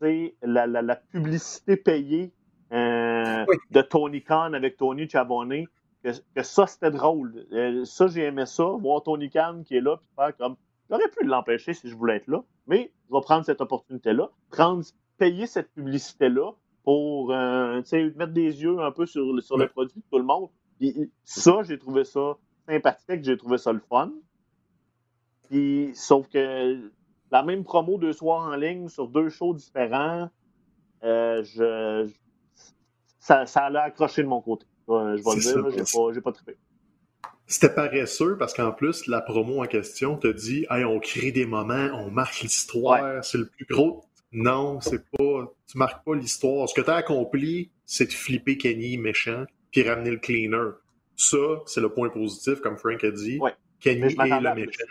c'est la, publicité payée euh, de Tony Khan avec Tony Chabonnet. Que, ça, c'était drôle. Euh, ça, j'ai aimé ça, voir Tony Khan qui est là, puis faire comme. J'aurais pu l'empêcher si je voulais être là, mais je vais prendre cette opportunité-là, prendre, payer cette publicité-là pour mettre des yeux un peu sur, sur le produit de tout le monde. ça, j'ai trouvé ça sympathique, j'ai trouvé ça le fun. Puis, sauf que la même promo deux soirs en ligne sur deux shows différents, euh, je, ça, ça a accroché de mon côté. je vais le dire, j'ai pas, pas trippé. C'était paresseux parce qu'en plus, la promo en question te dit hey, on crée des moments, on marque l'histoire, c'est le plus gros. Non, c'est pas. Tu marques pas l'histoire. Ce que tu as accompli, c'est de flipper Kenny méchant puis ramener le cleaner. Ça, c'est le point positif, comme Frank a dit. Kenny est le méchant.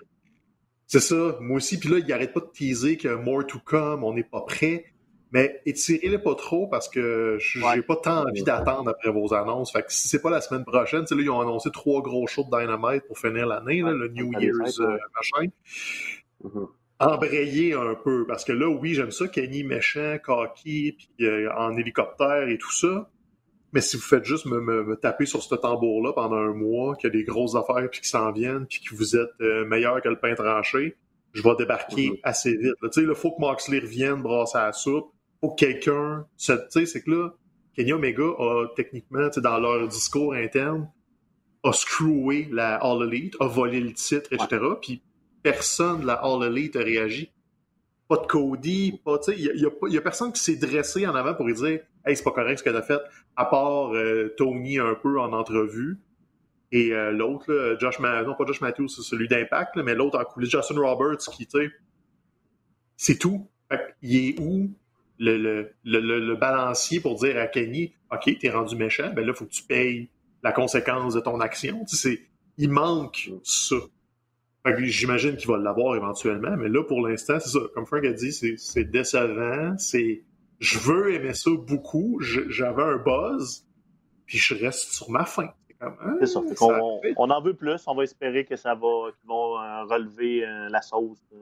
C'est ça, moi aussi. Puis là, il arrête pas de teaser que more to come, on n'est pas prêt. Mais étirez-les pas trop parce que j'ai pas tant envie d'attendre après vos annonces. Fait que si c'est pas la semaine prochaine, là, ils ont annoncé trois gros shows de Dynamite pour finir l'année, le New Year's euh, machin. Mm-hmm. Embrayer un peu, parce que là, oui, j'aime ça, Kenny méchant, cocky, puis euh, en hélicoptère et tout ça. Mais si vous faites juste me, taper sur ce tambour-là pendant un mois, qu'il y a des grosses affaires puis qui s'en viennent, puis que vous êtes euh, meilleur que le pain tranché, je vais débarquer mm-hmm. assez vite. Il faut que Moxley revienne brasser la soupe que quelqu'un. Tu sais, c'est que là, Kenny Omega a techniquement, dans leur discours interne, a screwé la All Elite, a volé le titre, etc. Puis personne de la All Elite a réagi. Pas de Cody, pas, tu sais, il y, a, personne qui s'est dressé en avant pour lui dire Hey, c'est pas correct ce que t'as fait, à part euh, Tony un peu en entrevue. Et euh, l'autre, Josh non pas Josh Matthews, c'est celui d'Impact, mais l'autre en coulisses, Justin Roberts, qui, tu sais, c'est tout. il est où? Le, le, balancier pour dire à Kenny OK, t'es rendu méchant, ben là, il faut que tu payes la conséquence de ton action. Tu il manque ça. J'imagine qu'il va l'avoir éventuellement, mais là, pour l'instant, c'est ça. Comme Frank a dit, c'est décevant. C'est je veux aimer ça beaucoup. J'avais un buzz, puis je reste sur ma faim. Hein, ça. On, en veut plus. On va espérer que ça va, qu'ils vont euh, relever euh, la sauce. Euh,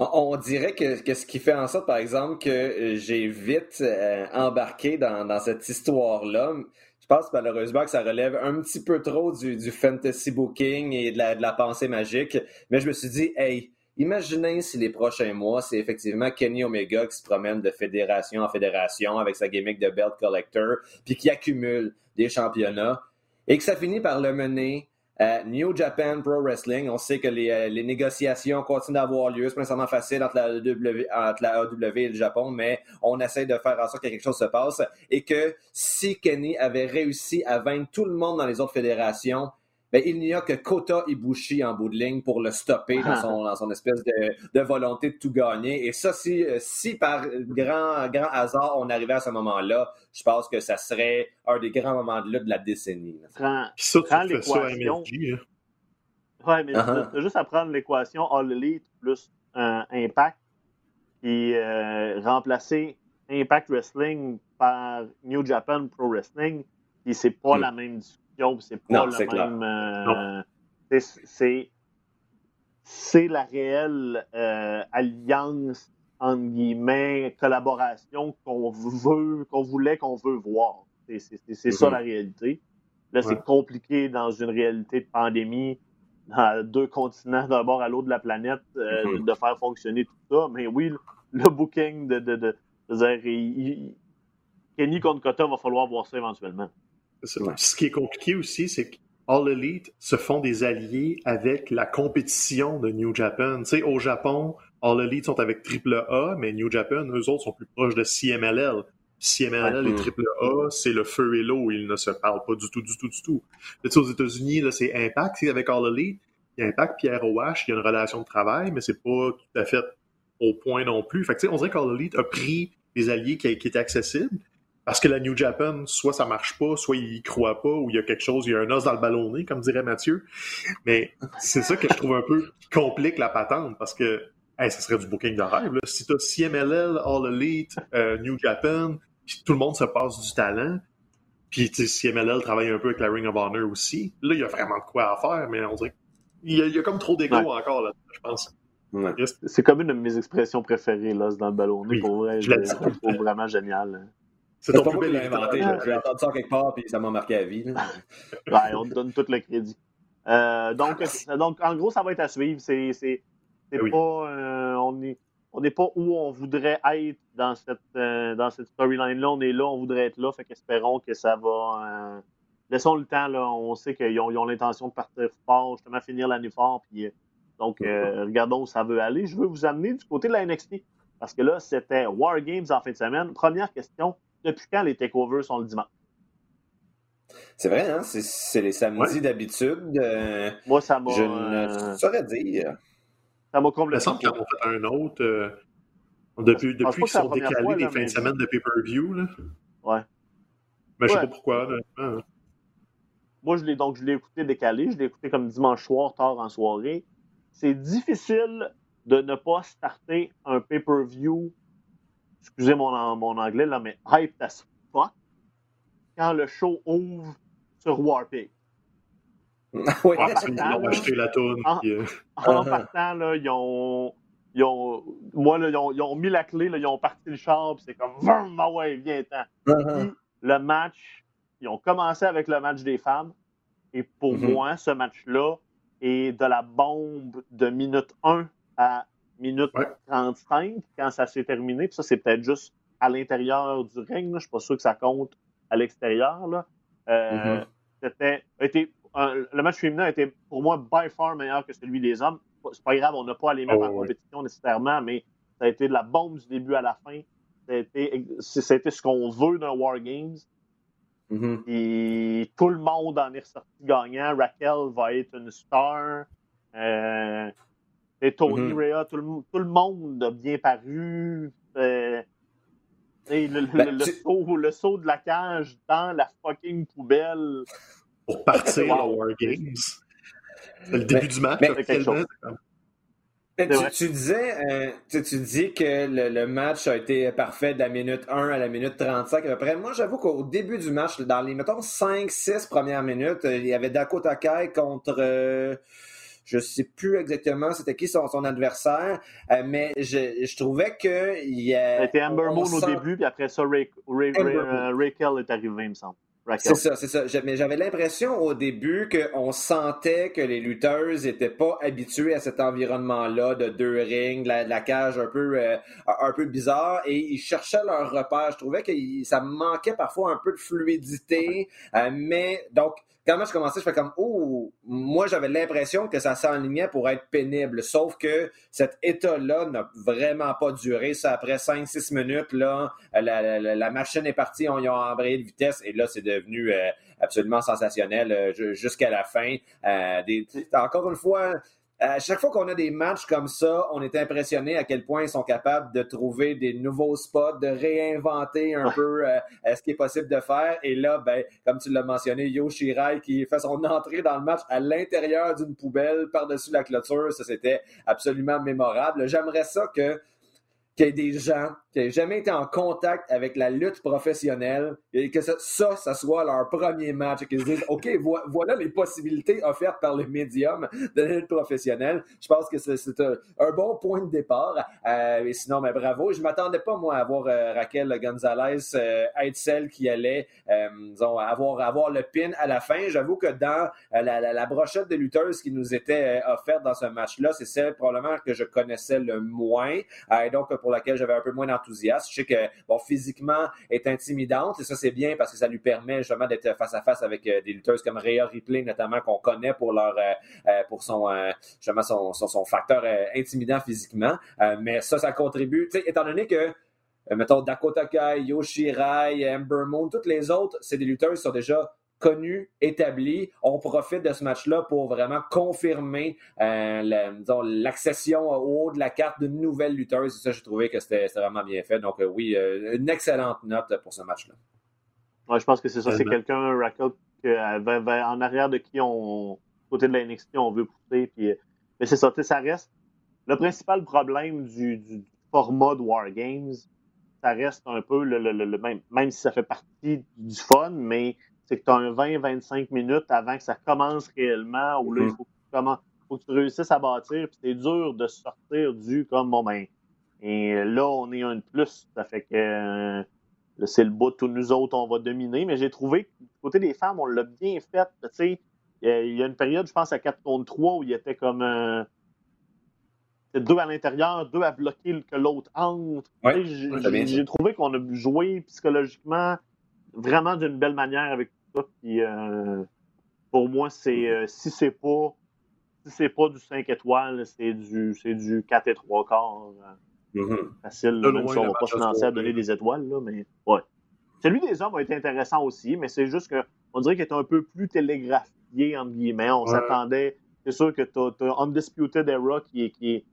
on dirait que, ce qui fait en sorte, par exemple, que j'ai vite euh, embarqué dans, cette histoire-là. Je pense malheureusement que ça relève un petit peu trop du, fantasy booking et de la, pensée magique. Mais je me suis dit, hey, imaginez si les prochains mois, c'est effectivement Kenny Omega qui se promène de fédération en fédération avec sa gimmick de belt collector, puis qui accumule des championnats, et que ça finit par le mener euh, New Japan Pro Wrestling, on sait que les, euh, négociations continuent d'avoir lieu. C'est pas nécessairement facile entre la, w, entre la AW et le Japon, mais on essaie de faire en sorte que quelque chose se passe. Et que si Kenny avait réussi à vaincre tout le monde dans les autres fédérations, ben, il n'y a que Kota Ibushi en bout de ligne pour le stopper dans, ah. son, dans son espèce de, de, volonté de tout gagner. Et ça, si, euh, si par grand, grand hasard on arrivait à ce moment-là, je pense que ça serait un des grands moments de, de la décennie. Prends, ça, prends l'équation. Hein. Ouais, mais uh-huh. juste à prendre l'équation All Elite plus un Impact et euh, remplacer Impact Wrestling par New Japan Pro Wrestling, et c'est pas hmm. la même discussion c'est pas le même. Euh, c'est la réelle euh, alliance, entre guillemets, collaboration qu'on veut, qu'on voulait, qu'on veut voir. C'est ça mm-hmm. la réalité. Là, c'est compliqué dans une réalité de pandémie, dans deux continents d'un bord à l'autre de la planète, euh, mm-hmm. de faire fonctionner tout ça. Mais oui, le, booking de, de, de, dire, Kenny contre Kota, va falloir voir ça éventuellement. Ce qui est compliqué aussi, c'est que All Elite se font des alliés avec la compétition de New Japan. Tu sais, au Japon, All Elite sont avec AAA, mais New Japan, eux autres, sont plus proches de CMLL. CMLL et AAA, c'est le feu et l'eau, ils ne se parlent pas du tout, du tout, du tout. Mais aux États-Unis, c'est Impact, c'est avec All Elite. Il y a Impact, Pierre OH, il y a une relation de travail, mais c'est pas tout à fait au point non plus. Fait que, on dirait qu'All Elite a pris des alliés qui, qui étaient accessibles, parce que la New Japan, soit ça marche pas, soit il y croit pas, ou il y a quelque chose, il y a un os dans le ballonné, comme dirait Mathieu. Mais c'est ça que je trouve un peu complique la patente, parce que hey, ça serait du booking de rêve. Là. Si t'as CMLL, All Elite, euh, New Japan, puis tout le monde se passe du talent, puis CMLL travaille un peu avec la Ring of Honor aussi, là, il y a vraiment de quoi à faire, mais on dirait qu'il y, y, a comme trop d'ego encore, là, je pense. C'est comme une de mes expressions préférées, l'os dans le ballonné. pour vrai, je, je trouve vraiment génial. Hein. C'est ton plus bel inventé. J'ai entendu ça quelque part, puis ça m'a marqué à vie. ouais, on te donne tout le crédit. Euh, donc, donc, en gros, ça va être à suivre. C'est, c'est, c'est pas, euh, on n'est on n'est pas où on voudrait être dans cette, euh, dans cette storyline-là. On est là, on voudrait être là. Fait qu'espérons que ça va, laissons le temps. Là, on sait qu'ils ont, l'intention de partir fort, justement, finir l'année fort. Puis, donc, regardons où ça veut aller. Je veux vous amener du côté de la NXT. Parce que là, c'était War Games en fin de semaine. Première question, depuis quand les takeovers sont le dimanche? C'est vrai, hein? C'est les samedis d'habitude. Moi, ça m'a. Je ne saurais dire. Ça m'a complètement. Il me semble fait un autre. Euh, depuis depuis qu'ils sont décalés les fins de semaine de pay-per-view. Ouais. Mais je sais pas pourquoi. Hein. Moi, je l'ai donc je l'ai écouté décalé. Je l'ai écouté comme dimanche soir, tard en soirée. C'est difficile de ne pas starter un pay-per-view. Excusez mon, mon anglais, là, mais hype as fuck. Quand le show ouvre sur Warpig. oui, ils ont acheté la tourne. En, euh, en partant, là, ils ont, ils ont, moi, là, ils, ont, ils ont mis la clé, là, ils ont parti le char, puis c'est comme, ah ouais, viens-t'en. Uh-huh. Le match, ils ont commencé avec le match des femmes, et pour mm-hmm. moi, ce match-là est de la bombe de minute 1 à minute 35 quand ça s'est terminé. Puis ça, c'est peut-être juste à l'intérieur du ring. Je ne suis pas sûr que ça compte à l'extérieur. Euh, mm-hmm. C'était le match féminin était pour moi by far meilleur que celui des hommes. C'est pas grave, on n'a pas à les mettre oh, en compétition nécessairement, mais ça a été de la bombe du début à la fin. Ça a été, ce qu'on veut d'un War Games. Mm-hmm. Et tout le monde en est ressorti gagnant. Raquel va être une star. Euh, et Tony mm Rea, tout le, monde a bien paru. Euh, et le, ben, saut, le, saut, de la cage dans la fucking poubelle pour partir wow. War Games. Le début du match. tu, disais, euh, tu, dis que le, match a été parfait de la minute 1 à la minute 35 à peu près. Moi, j'avoue qu'au début du match, dans les, mettons, 5-6 premières minutes, il y avait Dakota Kai contre... Euh, je sais plus exactement c'était qui son, son adversaire, euh, mais je, je, trouvais que il y a. C'était Amber Moon au début, puis après ça, Ray, Ray, Ray, Raquel est arrivé, il me semble. C'est ça, c'est ça. Mais j'avais l'impression au début qu'on sentait que les lutteuses n'étaient pas habituées à cet environnement-là de deux rings, de la, cage un peu, euh, un peu bizarre, et ils cherchaient leur repère. Je trouvais que ça manquait parfois un peu de fluidité, euh, mais donc quand je commençais, je fais comme Oh, moi j'avais l'impression que ça s'enlignait pour être pénible. Sauf que cet état-là n'a vraiment pas duré. Ça, après 5-6 minutes, là, la, machine est partie, on y a embrayé de vitesse et là, c'est devenu euh, absolument sensationnel euh, jusqu'à la fin. Euh, encore une fois, à chaque fois qu'on a des matchs comme ça, on est impressionné à quel point ils sont capables de trouver des nouveaux spots, de réinventer un peu euh, ce qui est possible de faire. Et là, ben, comme tu l'as mentionné, Yo Shirai qui fait son entrée dans le match à l'intérieur d'une poubelle par-dessus la clôture, ça c'était absolument mémorable. J'aimerais ça que qu'il y ait des gens qui n'ont jamais été en contact avec la lutte professionnelle et que ça, ça, soit leur premier match et qu'ils se disent OK, voilà les possibilités offertes par le médium de la lutte professionnelle. Je pense que c'est un, bon point de départ. Euh, et sinon, mais ben, bravo. Je ne m'attendais pas, moi, à voir euh, Raquel Gonzalez euh, être celle qui allait disons, avoir, avoir le pin à la fin. J'avoue que dans la, brochette de lutteuses qui nous était offerte dans ce match-là, c'est celle probablement que je connaissais le moins. et donc, pour laquelle j'avais un peu moins d'enthousiasme. Je sais que, bon, physiquement, est intimidante et ça, c'est bien parce que ça lui permet justement d'être face à face avec euh, des lutteuses comme Rhea Ripley, notamment, qu'on connaît pour leur, euh, euh, pour son, justement, son, facteur intimidant physiquement. mais ça, ça contribue, tu sais, étant donné que mettons Dakota Kai, Yoshirai, Amber Moon, toutes les autres, c'est des lutteuses qui sont déjà connu, établi. On profite de ce match-là pour vraiment confirmer euh, l'accession au haut de la carte d'une nouvelle lutteuse. Ça, j'ai trouvé que c'était vraiment bien fait. Donc, euh, oui, euh, une excellente note pour ce match-là. Ouais, je pense que c'est ça. C'est quelqu'un, Raquel, en arrière de qui on, côté de la NXT, on veut pousser. Puis, mais c'est ça, ça reste. Le principal problème du, format de War Games, ça reste un peu le, le même, même si ça fait partie du fun, mais c'est que tu as un 20-25 minutes avant que ça commence réellement, où là, il mm. faut, faut, que tu réussisses à bâtir, puis c'est dur de sortir du comme, bon, ben, et là, on est un de plus, ça fait que euh, c'est le bout, tous nous autres, on va dominer, mais j'ai trouvé que du côté des femmes, on l'a bien fait, tu sais, il y a une période, je pense, à 4 contre 3, où il y était comme... Euh, deux à l'intérieur, deux à bloquer que l'autre entre. j'ai trouvé qu'on a joué psychologiquement vraiment d'une belle manière avec Puis, euh, pour moi, c'est euh, si c'est pas si c'est pas du 5 étoiles, c'est du c'est du 4 et 3 quarts. euh, Mhm. Facile, De même loin, si on va pas se lancer à donner des étoiles, là, mais ouais. Celui des hommes a été intéressant aussi, mais c'est juste que on dirait qu'il est un peu plus télégraphié, entre guillemets. On Ouais. s'attendait. C'est sûr que t'as as Undisputed Era qui est, qui est,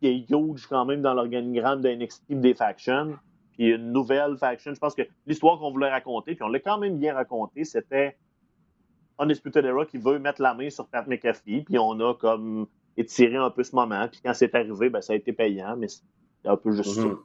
qui est huge quand même dans l'organigramme de NXT des factions. Puis une nouvelle faction. Je pense que l'histoire qu'on voulait raconter, puis on l'a quand même bien raconté, c'était Undisputed Era qui veut mettre la main sur Pat McAfee, puis on a comme étiré un peu ce moment. Puis quand c'est arrivé, ben, ça a été payant, mais c'est un peu juste ça. Mhm.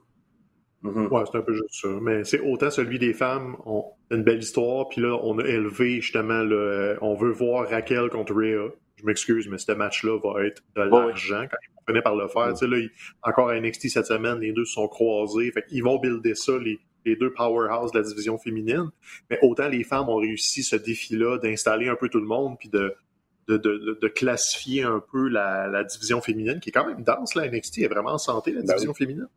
Mhm. Ouais, c'est un peu juste ça. Mais c'est autant celui des femmes, on, une belle histoire, puis là, on a élevé justement, le, on veut voir Raquel contre Rhea. Je m'excuse, mais ce match-là va être de l'argent quand ils vont finir par le faire. Tu sais, là, encore à NXT cette semaine, les deux se sont croisés. Fait qu'ils vont builder ça, les, les deux powerhouses de la division féminine. Mais autant les femmes ont réussi ce défi-là d'installer un peu tout le monde, puis de, de, de, de- de classifier un peu la, la division féminine, qui est quand même dense, là, NXT est vraiment en santé, la Ben division féminine.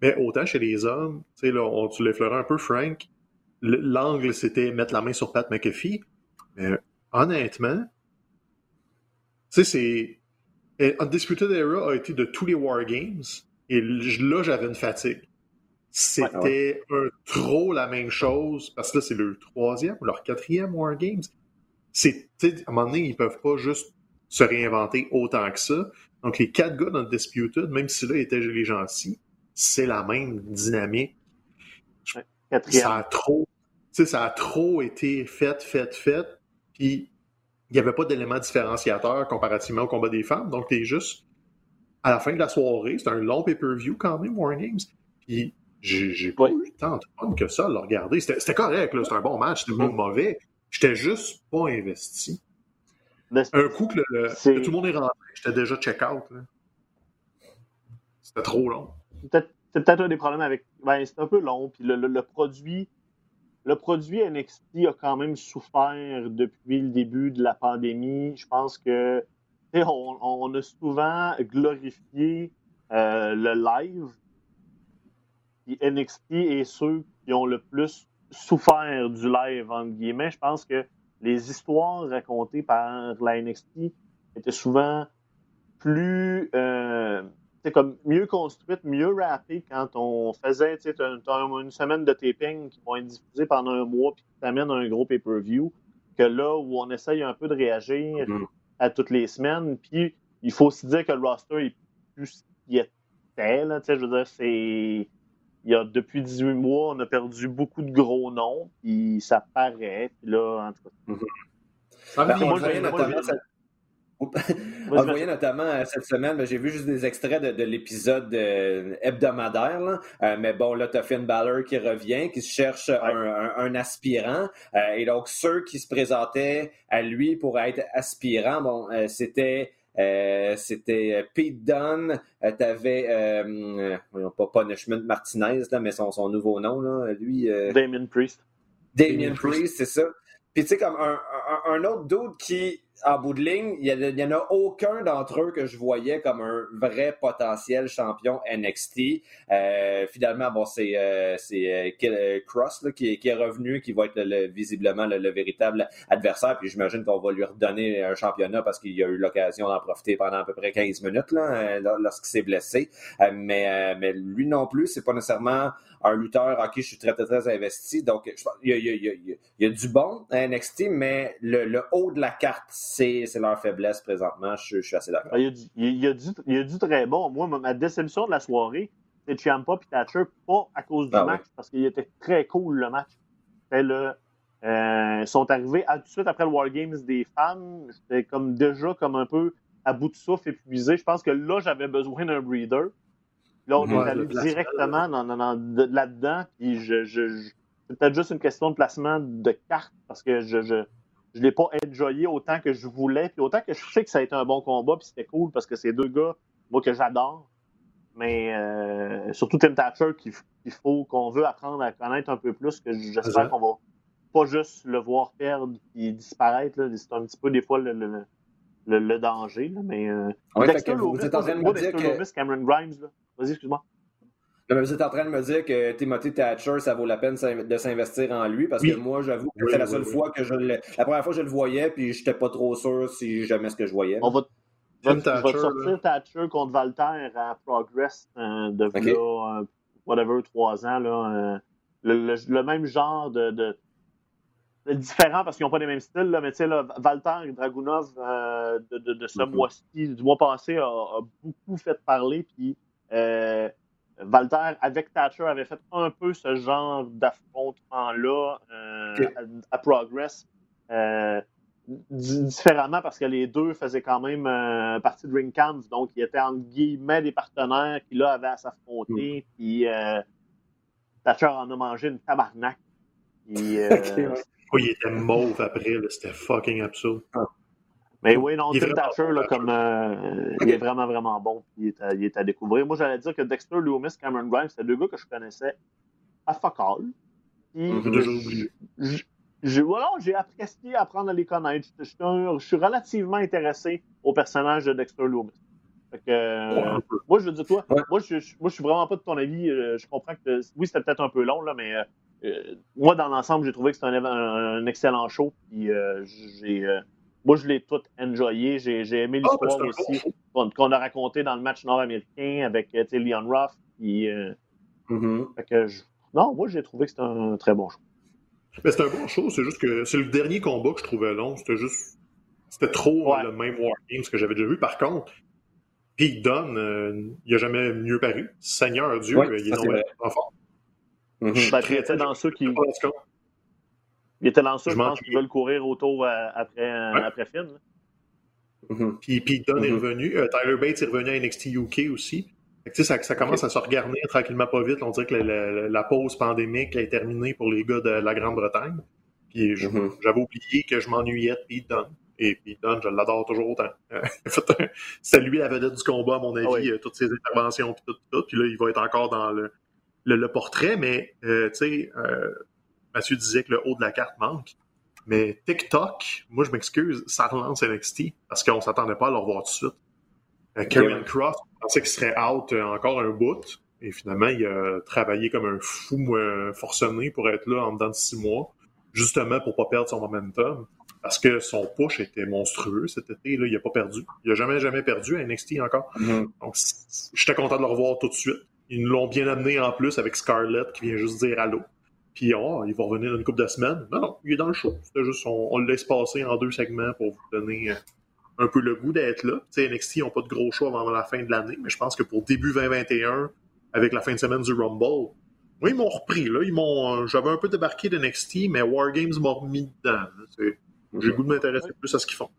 Mais autant chez les hommes, tu sais, là, on, tu l'effleurais un peu, Frank, le- l'angle, c'était mettre la main sur Pat McAfee. Mais honnêtement, tu sais, c'est... eh, Undisputed Era a été de tous les Wargames, et là, j'avais une fatigue. C'était un trop la même chose, parce que là, c'est leur troisième ou leur quatrième Wargames. C'est, à un moment donné, ils peuvent pas juste se réinventer autant que ça. Donc, les quatre gars d'Undisputed, même si là, ils étaient les gentils, c'est la même dynamique. Quatrième. Ça a trop, tu sais, ça a trop été fait, fait, fait, puis il n'y avait pas d'élément différenciateur comparativement au combat des femmes. Donc, t'es juste, à la fin de la soirée, c'est un long pay-per-view quand même, War Games, puis j'ai pas eu tant de fun que ça à le regarder. C'était correct, c'était un bon match, c'était pas Mhm. mauvais. J'étais juste pas investi. Un coup que, le, tout le monde est rentré, j'étais déjà check-out. C'était trop long. c'est peut-être un des problèmes avec. Ben, c'est un peu long. Puis le, le- le produit. Le produit NXT a quand même souffert depuis le début de la pandémie. Je pense que on, on a souvent glorifié euh, le live. Puis NXT est ceux qui ont le plus souffert du live, entre guillemets. Je pense que les histoires racontées par la NXT étaient souvent plus euh, c'est comme mieux construite, mieux rappée quand on faisait tu sais, t'as- t'as une semaine de taping qui vont être diffusées pendant un mois puis qui t'amène un gros pay-per-view que là où on essaye un peu de réagir Mhm. à toutes les semaines puis il faut aussi dire que le roster est plus ce qu'il était là, tu sais, je veux dire c'est il y a depuis 18 mois, on a perdu beaucoup de gros noms, puis ça paraît. Puis là, en tout cas, Ben, moi, moi, Moi, le voyait notamment euh, cette semaine, ben, j'ai vu juste des extraits de, de l'épisode euh, hebdomadaire, là. Euh, mais bon, là, t'as Finn Balor qui revient, qui cherche un, un- un aspirant. Euh, et donc, ceux qui se présentaient à lui pour être aspirant, bon, euh, c'était euh, c'était Pete Dunne, euh, t'avais euh, euh, voyons, pas Punishment Martinez, là, mais son, son nouveau nom, là, lui. euh, Damien Priest. Damien Damien Priest, c'est ça. Puis tu sais, comme un, un, un autre dude qui, en bout de ligne, il n'y en a aucun d'entre eux que je voyais comme un vrai potentiel champion NXT. Euh, finalement, bon, c'est euh, euh, Cross là, qui, est- qui est revenu, qui va être le- le- visiblement le, le véritable adversaire. Puis j'imagine qu'on va lui redonner un championnat parce qu'il a eu l'occasion d'en profiter pendant à peu près 15 minutes là, euh, lorsqu'il s'est blessé. Euh, mais, mais lui non plus, c'est pas nécessairement un lutteur en qui je suis très, très, très investi. Donc, je pense il y a- il y a- il y a du bon à NXT, mais le, le haut de la carte, c'est leur faiblesse présentement. Je, je suis assez d'accord. Il y, a du, il il y a du très bon. Moi, ma- déception de la soirée, c'est Ciampa et Thatcher, pas à cause du Ah match, parce qu'il était très cool le match. Le, euh, ils sont arrivés à- tout de suite après le War Games des fans. J'étais comme déjà comme un peu à bout de souffle, épuisé. Je pense que là, j'avais besoin d'un breather. Là, on Ouais, est allé directement dans, dans- dans- de- là-dedans. Puis je, je, je- c'est peut-être juste une question de placement de cartes parce que je je, je l'ai pas enjoyé autant que je voulais. Puis autant que je sais que ça a été un bon combat. Puis c'était cool parce que c'est deux gars, moi, que j'adore. Mais euh, surtout Tim Thatcher qu'il faut qu'on veut apprendre à connaître un peu plus. que J'espère qu'on va pas juste le voir perdre et disparaître. là. C'est un petit peu des fois le, le, le, le danger. là. Mais euh, Ouais, Dexter que vous Loomis, êtes en train de moi, me dire Dexter que- Loomis, Cameron Grimes, là. Vas-y, excuse-moi. Vous êtes en train de me dire que Timothy Thatcher, ça vaut la peine de s'investir en lui, parce que moi, j'avoue que c'était la seule fois que je le. La première fois que je le voyais, puis j'étais pas trop sûr si jamais ce que je voyais. On va, Thatcher, sortir Thatcher contre Valter à Progress euh, de euh, whatever, trois ans. Là, euh, le, même genre de, différent parce qu'ils n'ont pas les mêmes styles, là, mais tu sais, Valter et Dragunov de, ce mm-hmm. mois-ci, du mois passé, a, beaucoup fait parler. Puis Valter, avec Thatcher, avait fait un peu ce genre d'affrontement-là à, Progress différemment parce que les deux faisaient quand même euh, partie de Ring Camp, donc ils étaient en guillemets des partenaires qui là avaient à s'affronter. Mm. Puis euh, Thatcher en a mangé une tabarnak. Euh, il était mauve après, c'était fucking absurde. Ah. Mais oui, non, Tim Thatcher, là, comme, il est vraiment, vraiment bon. Il est, à, il est à découvrir. Moi, j'allais dire que Dexter Loomis, Cameron Grimes, c'était deux gars que je connaissais à fuck all. Puis, voilà, j'ai apprécié apprendre à les connaître. Je, suis relativement intéressé au personnage de Dexter Loomis. Euh, moi, je veux dire, toi, moi, je, moi, je suis vraiment pas de ton avis. Euh, je comprends que, oui, c'était peut-être un peu long, là, mais euh, moi, dans l'ensemble, j'ai trouvé que c'était un, excellent show. Puis, j'ai, moi, je l'ai tout enjoyé. J'ai, aimé ah, l'histoire aussi qu'on, a raconté dans le match nord-américain avec Leon Ruff. Puis, mm-hmm. non, moi, j'ai trouvé que c'était un très bon show. Mais c'est un bon show, c'est juste que c'est le dernier combat que je trouvais long. C'était juste. C'était trop le même Wargames que j'avais déjà vu. Par contre, Pete Dunne, euh, il n'a jamais mieux paru. Seigneur Dieu, il est fort. Mm-hmm. Ben, il était dans ceux qui. Il était dans ceux, je, pense, qui veulent courir autour euh, après, euh, après Finn. Mm-hmm. Puis Pete Dunne est mm-hmm. revenu. Tyler Bates est revenu à NXT UK aussi. Ça, ça, commence à se regarder tranquillement pas vite. On dirait que la, pause pandémique est terminée pour les gars de la Grande-Bretagne. Puis mm-hmm. j'avais oublié que je m'ennuyais de Pete Dunne. Et Pete Dunne, je l'adore toujours autant. C'est lui la vedette du combat, à mon avis, ah euh, toutes ses interventions, puis tout, tout. Puis là, il va être encore dans le, le, portrait, mais euh, tu sais, euh, Mathieu disait que le haut de la carte manque. Mais TikTok, moi je m'excuse, ça relance NXT parce qu'on s'attendait pas à le revoir tout de suite. Karen Cross, on pensait qu'il serait out euh, encore un bout. Et finalement, il a travaillé comme un fou euh, forcené pour être là en dedans de six mois, justement pour pas perdre son momentum. Parce que son push était monstrueux cet été. Là, il n'a pas perdu. Il n'a jamais, jamais perdu à NXT encore. Mm-hmm. Donc, j'étais content de le revoir tout de suite. Ils nous l'ont bien amené en plus avec Scarlett qui vient juste dire allô. Puis, oh, il va revenir dans une couple de semaines. Non, non, il est dans le show. C'était juste, on, le laisse passer en deux segments pour vous donner euh, un peu le goût d'être là. sais, NXT n'ont pas de gros choix avant la fin de l'année, mais je pense que pour début 2021, avec la fin de semaine du Rumble, ils m'ont repris. Là. Ils m'ont, euh, j'avais un peu débarqué d'NXT, mais Wargames m'a remis dedans. J'ai le goût de m'intéresser plus à ce qu'ils font.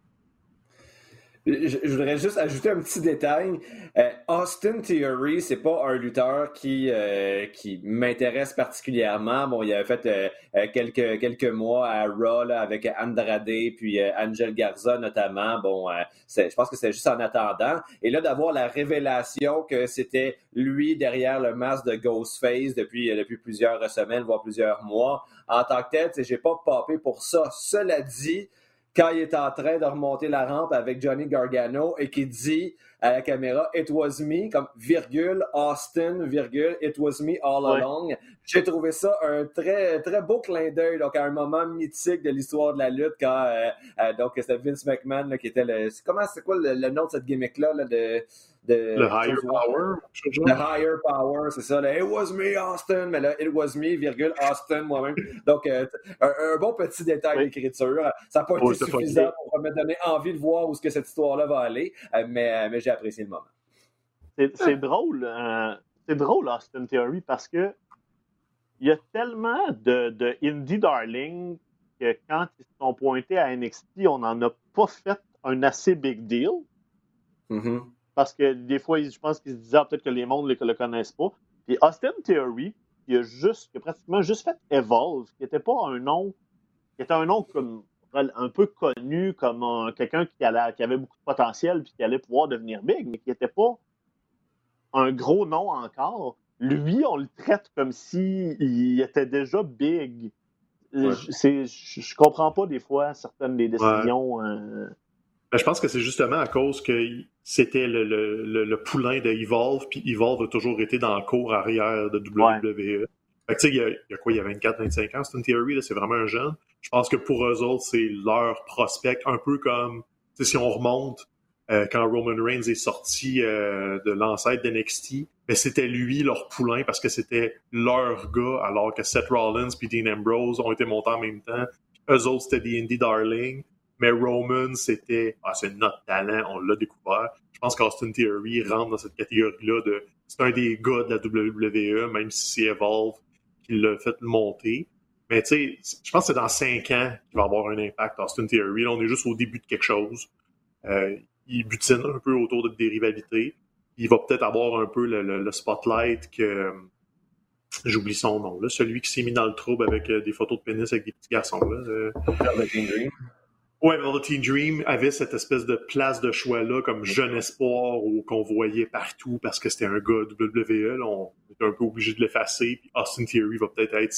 Je, voudrais juste ajouter un petit détail. Euh, Austin Theory, c'est pas un lutteur qui euh, qui m'intéresse particulièrement. Bon, il avait fait euh, quelques quelques mois à Raw avec Andrade puis Angel Garza notamment. Bon, je pense que c'est juste en attendant. Et là, d'avoir la révélation que c'était lui derrière le masque de Ghostface depuis depuis plusieurs semaines, voire plusieurs mois. En tant que tel, j'ai pas papé pour ça. Cela dit quand il est en train de remonter la rampe avec Johnny Gargano et qui dit à la caméra It was me, comme virgule, Austin, virgule, It was me all along. J'ai trouvé ça un très, très beau clin d'œil, donc à un moment mythique de l'histoire de la lutte quand euh, euh, donc c'était Vince McMahon qui était le. Comment c'est quoi le, nom de cette gimmick-là là, de le higher power. Le higher power, c'est ça. it was me, Austin. Mais là, it was me, virgule, Austin, moi-même. Donc, euh, un, bon petit détail d'écriture. Ça n'a pas été suffisant pour me donner envie de voir où ce que cette histoire-là va aller. Euh, mais, euh, mais j'ai apprécié le moment. C'est drôle. c'est drôle, Austin Theory, parce que il y a tellement de, de indie darling que quand ils sont pointés à NXT, on n'en a pas fait un assez big deal. Mm-hmm. Parce que des fois, je pense qu'ils se disaient ah, peut-être que les mondes ne le, connaissent pas. Puis Austin Theory, il a, juste, pratiquement juste fait Evolve, qui n'était pas un nom, qui était un nom comme un peu connu comme quelqu'un qui, qui avait beaucoup de potentiel puis qui allait pouvoir devenir big, mais qui n'était pas un gros nom encore. Lui, on le traite comme s'il était déjà big. Je, ne comprends pas des fois certaines des décisions. Euh, Ben, je pense que c'est justement à cause que c'était le, le, le, poulain de Evolve, puis Evolve a toujours été dans le cours arrière de WWE. Fait que, il, y a, il y a quoi, il y a 24-25 ans, c'est une théorie, c'est vraiment un jeune. Je pense que pour eux autres, c'est leur prospect, un peu comme si on remonte euh, quand Roman Reigns est sorti euh, de l'ancêtre d'NXT, mais ben, c'était lui leur poulain parce que c'était leur gars, alors que Seth Rollins puis Dean Ambrose ont été montés en même temps. Eux autres, c'était des Indie Darling. Mais Roman, c'était ah, c'est notre talent, on l'a découvert. Je pense qu'Austin Theory rentre dans cette catégorie-là de c'est un des gars de la WWE, même si c'est Evolve qui l'a fait monter. Mais tu sais, je pense que c'est dans cinq ans qu'il va avoir un impact, Austin Theory. Là, on est juste au début de quelque chose. Euh, il butine un peu autour de des rivalités. Il va peut-être avoir un peu le, spotlight que j'oublie son nom, celui qui s'est mis dans le trouble avec euh, des photos de pénis avec des petits garçons. Là, euh... Ouais, Velveteen Dream avait cette espèce de place de choix-là comme jeune espoir qu'on voyait partout parce que c'était un gars WWE. Là, on était un peu obligé de l'effacer. Puis Austin Theory va peut-être être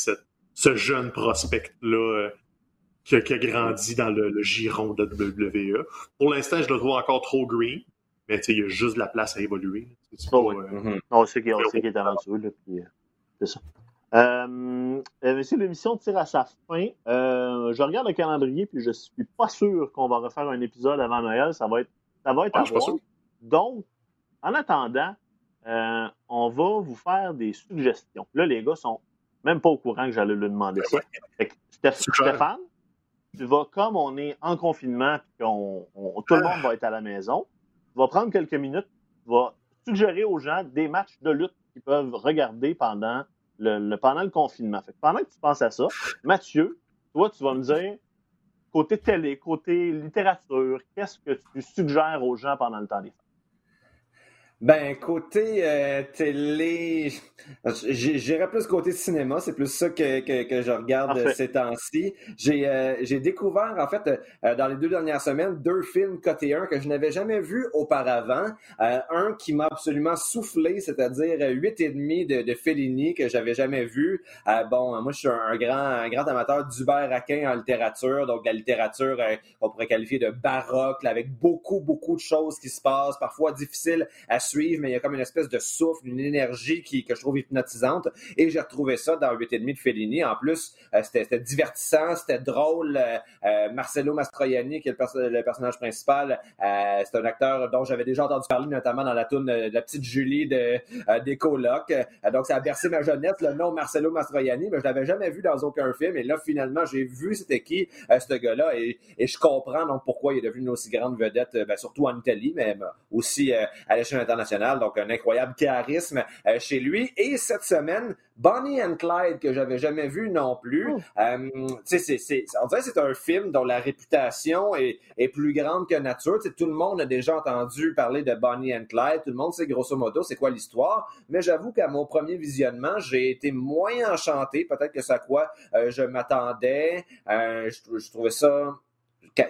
ce jeune prospect-là euh, qui, a grandi dans le, giron de WWE. Pour l'instant, je le trouve encore trop green, mais il y a juste de la place à évoluer. Oh, oui. euh... On sait qu'il est aventureux, puis euh, c'est ça. Euh, euh l'émission tire à sa fin. Euh, je regarde le calendrier, puis je suis pas sûr qu'on va refaire un épisode avant Noël. Ça va être, ça va être à voir. Donc, en attendant, euh, on va vous faire des suggestions. Là, les gars sont même pas au courant que j'allais lui demander ça. Stéphane, tu vas, comme on est en confinement, puis tout le monde va être à la maison, tu vas prendre quelques minutes, tu vas suggérer aux gens des matchs de lutte qu'ils peuvent regarder pendant pendant le confinement. Pendant que tu penses à ça, Mathieu, toi, tu vas me dire, côté télé, côté littérature, qu'est-ce que tu suggères aux gens pendant le temps des fêtes? Ben, côté euh, télé, j'irais plus côté cinéma, c'est plus ça que, que, que je regarde ces temps-ci. J'ai euh, découvert, en fait, euh, dans les deux dernières semaines, deux films côté un que je n'avais jamais vus auparavant. un qui m'a absolument soufflé, c'est-à-dire huit et demi de, de Fellini que j'avais jamais vu. bon, moi, je suis un, grand, un grand amateur d'Hubert Aquin en littérature, donc la littérature qu'on pourrait qualifier de baroque, avec beaucoup, beaucoup de choses qui se passent, parfois difficiles à mais il y a comme une espèce de souffle, une énergie qui, que je trouve hypnotisante. Et j'ai retrouvé ça dans 8,5 de Fellini. En plus, euh, c'était divertissant, c'était drôle. Euh, euh, Marcello Mastroianni, qui est le, personnage principal, c'est un acteur dont j'avais déjà entendu parler, notamment dans la tune de la petite Julie de, des colocs. donc, ça a bercé ma jeunesse, le nom Marcello Mastroianni, mais je l'avais jamais vu dans aucun film. Et là, finalement, j'ai vu c'était qui, ce gars-là, et, et, je comprends donc pourquoi il est devenu une aussi grande vedette, ben, surtout en Italie, mais aussi à l'échelle internationale donc un incroyable charisme euh, chez lui. Et cette semaine, Bonnie and Clyde, que j'avais jamais vu non plus. Oh. Euh, c'est, c'est, on dirait que c'est un film dont la réputation est, est plus grande que nature. tout le monde a déjà entendu parler de Bonnie and Clyde. Tout le monde sait grosso modo c'est quoi l'histoire. Mais j'avoue qu'à mon premier visionnement, j'ai été moins enchanté. Peut-être que c'est à quoi euh, je m'attendais. je, je trouvais ça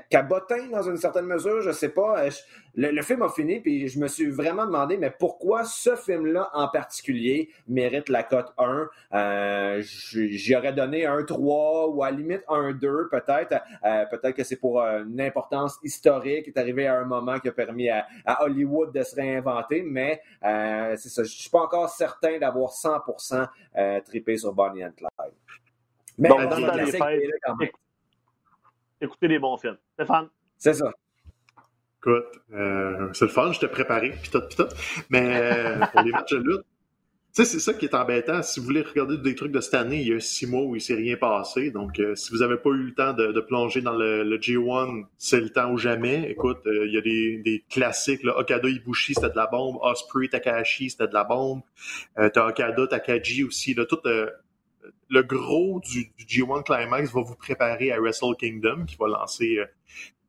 cabotin dans une certaine mesure, je sais pas. Euh, le, film a fini, puis je me suis vraiment demandé, mais pourquoi ce film-là en particulier mérite la cote 1? Euh, J'y aurais donné un 3 ou à la limite un 2 peut-être. Euh, peut-être que c'est pour une importance historique, qui est arrivé à un moment qui a permis à, Hollywood de se réinventer, mais euh, c'est ça. Je suis pas encore certain d'avoir 100% euh, trippé sur Bonnie and Clyde. Mais dans les fêtes, écouter des bons films. Stéphane? C'est ça. Écoute, euh, c'est le fun, je t'ai préparé, pis tout, pis tout. Mais euh, pour les matchs de lutte, tu sais, c'est ça qui est embêtant. Si vous voulez regarder des trucs de cette année, il y a six mois où il s'est rien passé. Donc, euh, si vous n'avez pas eu le temps de, plonger dans le, G1, c'est le temps ou jamais. Écoute, il y a des, des classiques. Là. Okada Ibushi, c'était de la bombe. Osprey Takahashi, c'était de la bombe. T'as Okada Takaji aussi. Là, tout, le gros du, G1 Climax va vous préparer à Wrestle Kingdom qui va lancer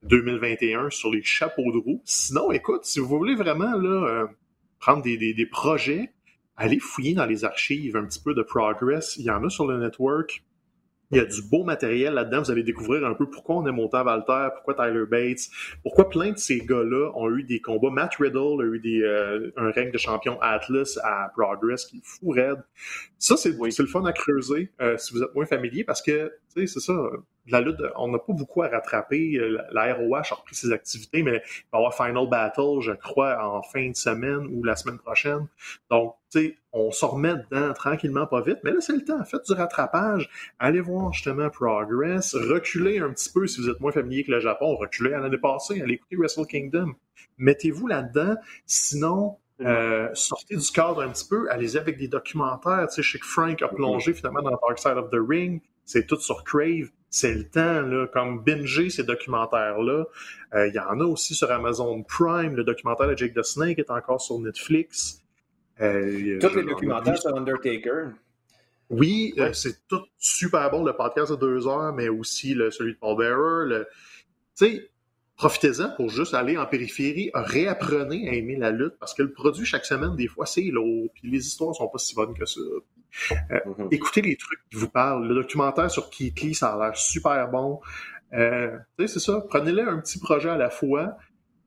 2021 euh, sur les chapeaux de roue. Sinon, écoute, si vous voulez vraiment là, euh, prendre des, des, projets, allez fouiller dans les archives un petit peu de Progress. Il y en a sur le network. Il y a du beau matériel là-dedans. Vous allez découvrir un peu pourquoi on aime autant Walter, pourquoi Tyler Bates, pourquoi plein de ces gars-là ont eu des combats. Matt Riddle a eu des, euh, un règne de champion Atlas à Progress qui est fou raide. Ça, c'est le fun à creuser euh, si vous êtes moins familier parce que c'est ça. La lutte, on n'a pas beaucoup à rattraper. La ROH a repris ses activités, mais il va y avoir Final Battle, je crois, en fin de semaine ou la semaine prochaine. Donc, tu sais, on se remet dedans tranquillement, pas vite. Mais là, c'est le temps. Faites du rattrapage. Allez voir justement Progress. Reculez un petit peu si vous êtes moins familier que le Japon. Reculez à l'année passée. Allez écouter Wrestle Kingdom. Mettez-vous là-dedans. Sinon, euh, sortez du cadre un petit peu, allez-y avec des documentaires. Tu sais, je sais que Frank a plongé finalement dans Dark Side of the Ring. C'est tout sur Crave. C'est le temps, là, comme binger ces documentaires-là. Euh, il y en a aussi sur Amazon Prime. Le documentaire de Jake the Snake est encore sur Netflix. Euh, Tous les documentaires sur Undertaker. Oui, c'est tout super bon, le podcast de deux heures, mais aussi le, celui de Paul Bearer. Tu sais, profitez-en pour juste aller en périphérie, réapprenez à aimer la lutte parce que le produit chaque semaine, des fois, c'est lourd, puis les histoires sont pas si bonnes que ça. Euh, mm-hmm. Écoutez les trucs qui vous parlent. Le documentaire sur Keith ça a l'air super bon. Euh, c'est ça. Prenez-le un petit projet à la fois.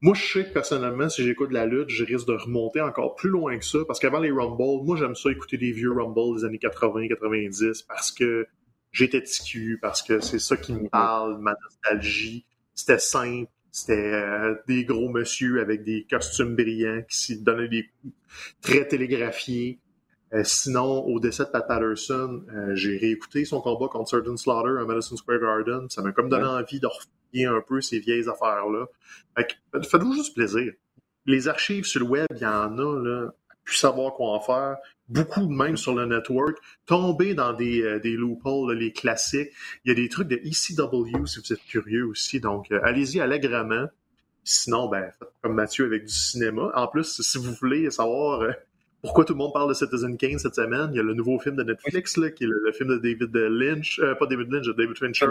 Moi, je sais que personnellement, si j'écoute la lutte, je risque de remonter encore plus loin que ça, parce qu'avant les Rumble, moi, j'aime ça écouter des vieux Rumble des années 80-90, parce que j'étais TQ, parce que c'est ça qui me mm-hmm. parle, ma nostalgie. C'était simple, c'était euh, des gros monsieur avec des costumes brillants qui s'y donnaient des coups très télégraphiés. Euh, sinon, au décès de Pat Patterson, euh, j'ai réécouté son combat contre Certain Slaughter à Madison Square Garden. Ça m'a comme donné envie de refier un peu ces vieilles affaires-là. Faites-vous juste plaisir. Les archives sur le web, il y en a, là, plus savoir quoi en faire beaucoup de même sur le network, tomber dans des, euh, des loopholes, les classiques. Il y a des trucs de ECW si vous êtes curieux aussi, donc euh, allez-y allègrement. Sinon, ben, faites comme Mathieu avec du cinéma. En plus, si vous voulez savoir euh, pourquoi tout le monde parle de Citizen Kane cette semaine, il y a le nouveau film de Netflix, là, qui est le, film de David Lynch, pas David Lynch, de David Fincher.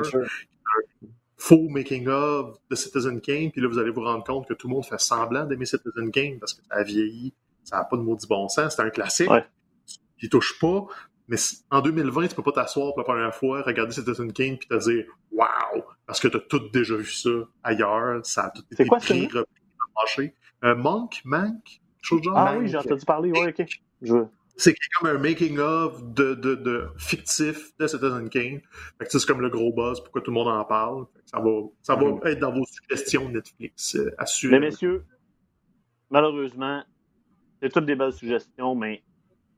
Faux making of de Citizen Kane, puis là, vous allez vous rendre compte que tout le monde fait semblant d'aimer Citizen Kane parce que ça a vieilli, ça n'a pas de maudit bon sens, c'est un classique qui touche pas. Mais en 2020, tu peux pas t'asseoir pour la première fois, regarder Citizen King puis te dire Waouh! Parce que tu as tout déjà vu ça ailleurs. Ça a tout été quoi, pris, repris, euh, Monk, Mank, chose genre. Ah oui, j'ai entendu parler, ouais, ok. Je... C'est comme un making-of de, de, de, fictif de Citizen King. c'est comme le gros buzz, pourquoi tout le monde en parle. ça va, ça va mm-hmm. être dans vos suggestions Netflix, euh, Mais messieurs, malheureusement, c'est toutes des belles suggestions, mais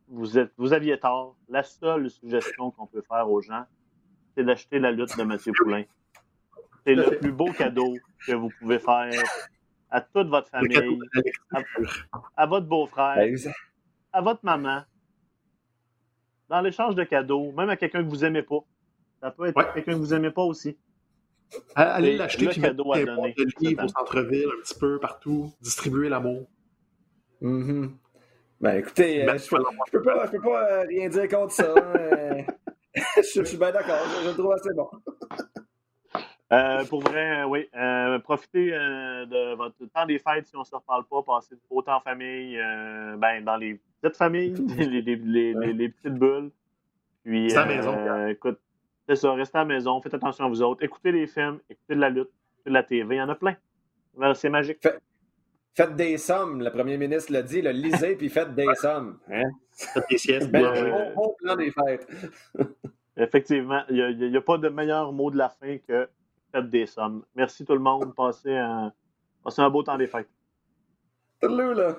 vous, êtes, vous aviez tort. La seule suggestion qu'on peut faire aux gens, c'est d'acheter la lutte de Mathieu Poulain. C'est le plus beau cadeau que vous pouvez faire à toute votre famille, à, votre beau-frère, ben, à votre maman. Dans l'échange de cadeaux, même à quelqu'un que vous n'aimez pas. Ça peut être quelqu'un que vous n'aimez pas aussi. Allez l'acheter puis cadeau à donner. au centre-ville, un petit peu partout, distribuer l'amour. Mm-hmm. Ben écoutez, euh, je, peux, pas, je peux pas euh, rien dire contre ça. Hein. je, suis bien d'accord, je, le trouve assez bon. Euh, pour vrai, oui. profitez de votre temps des fêtes si on ne se reparle pas. Passez autant en famille, ben, dans les petites familles, les, les, les, petites bulles. Puis, à la maison. écoute, c'est ça, restez à la maison, faites attention à vous autres. Écoutez les films, écoutez de la lutte, écoutez de la TV, il y en a plein. C'est magique. Faites des sommes, le premier ministre l'a dit, le lisez puis faites des sommes. Hein? Faites des siestes. Ben, bon, plan des fêtes. Effectivement, il n'y a, pas de meilleur mot de la fin que faites des sommes. Merci tout le monde. Passez un, passez un beau temps des fêtes. Salut là.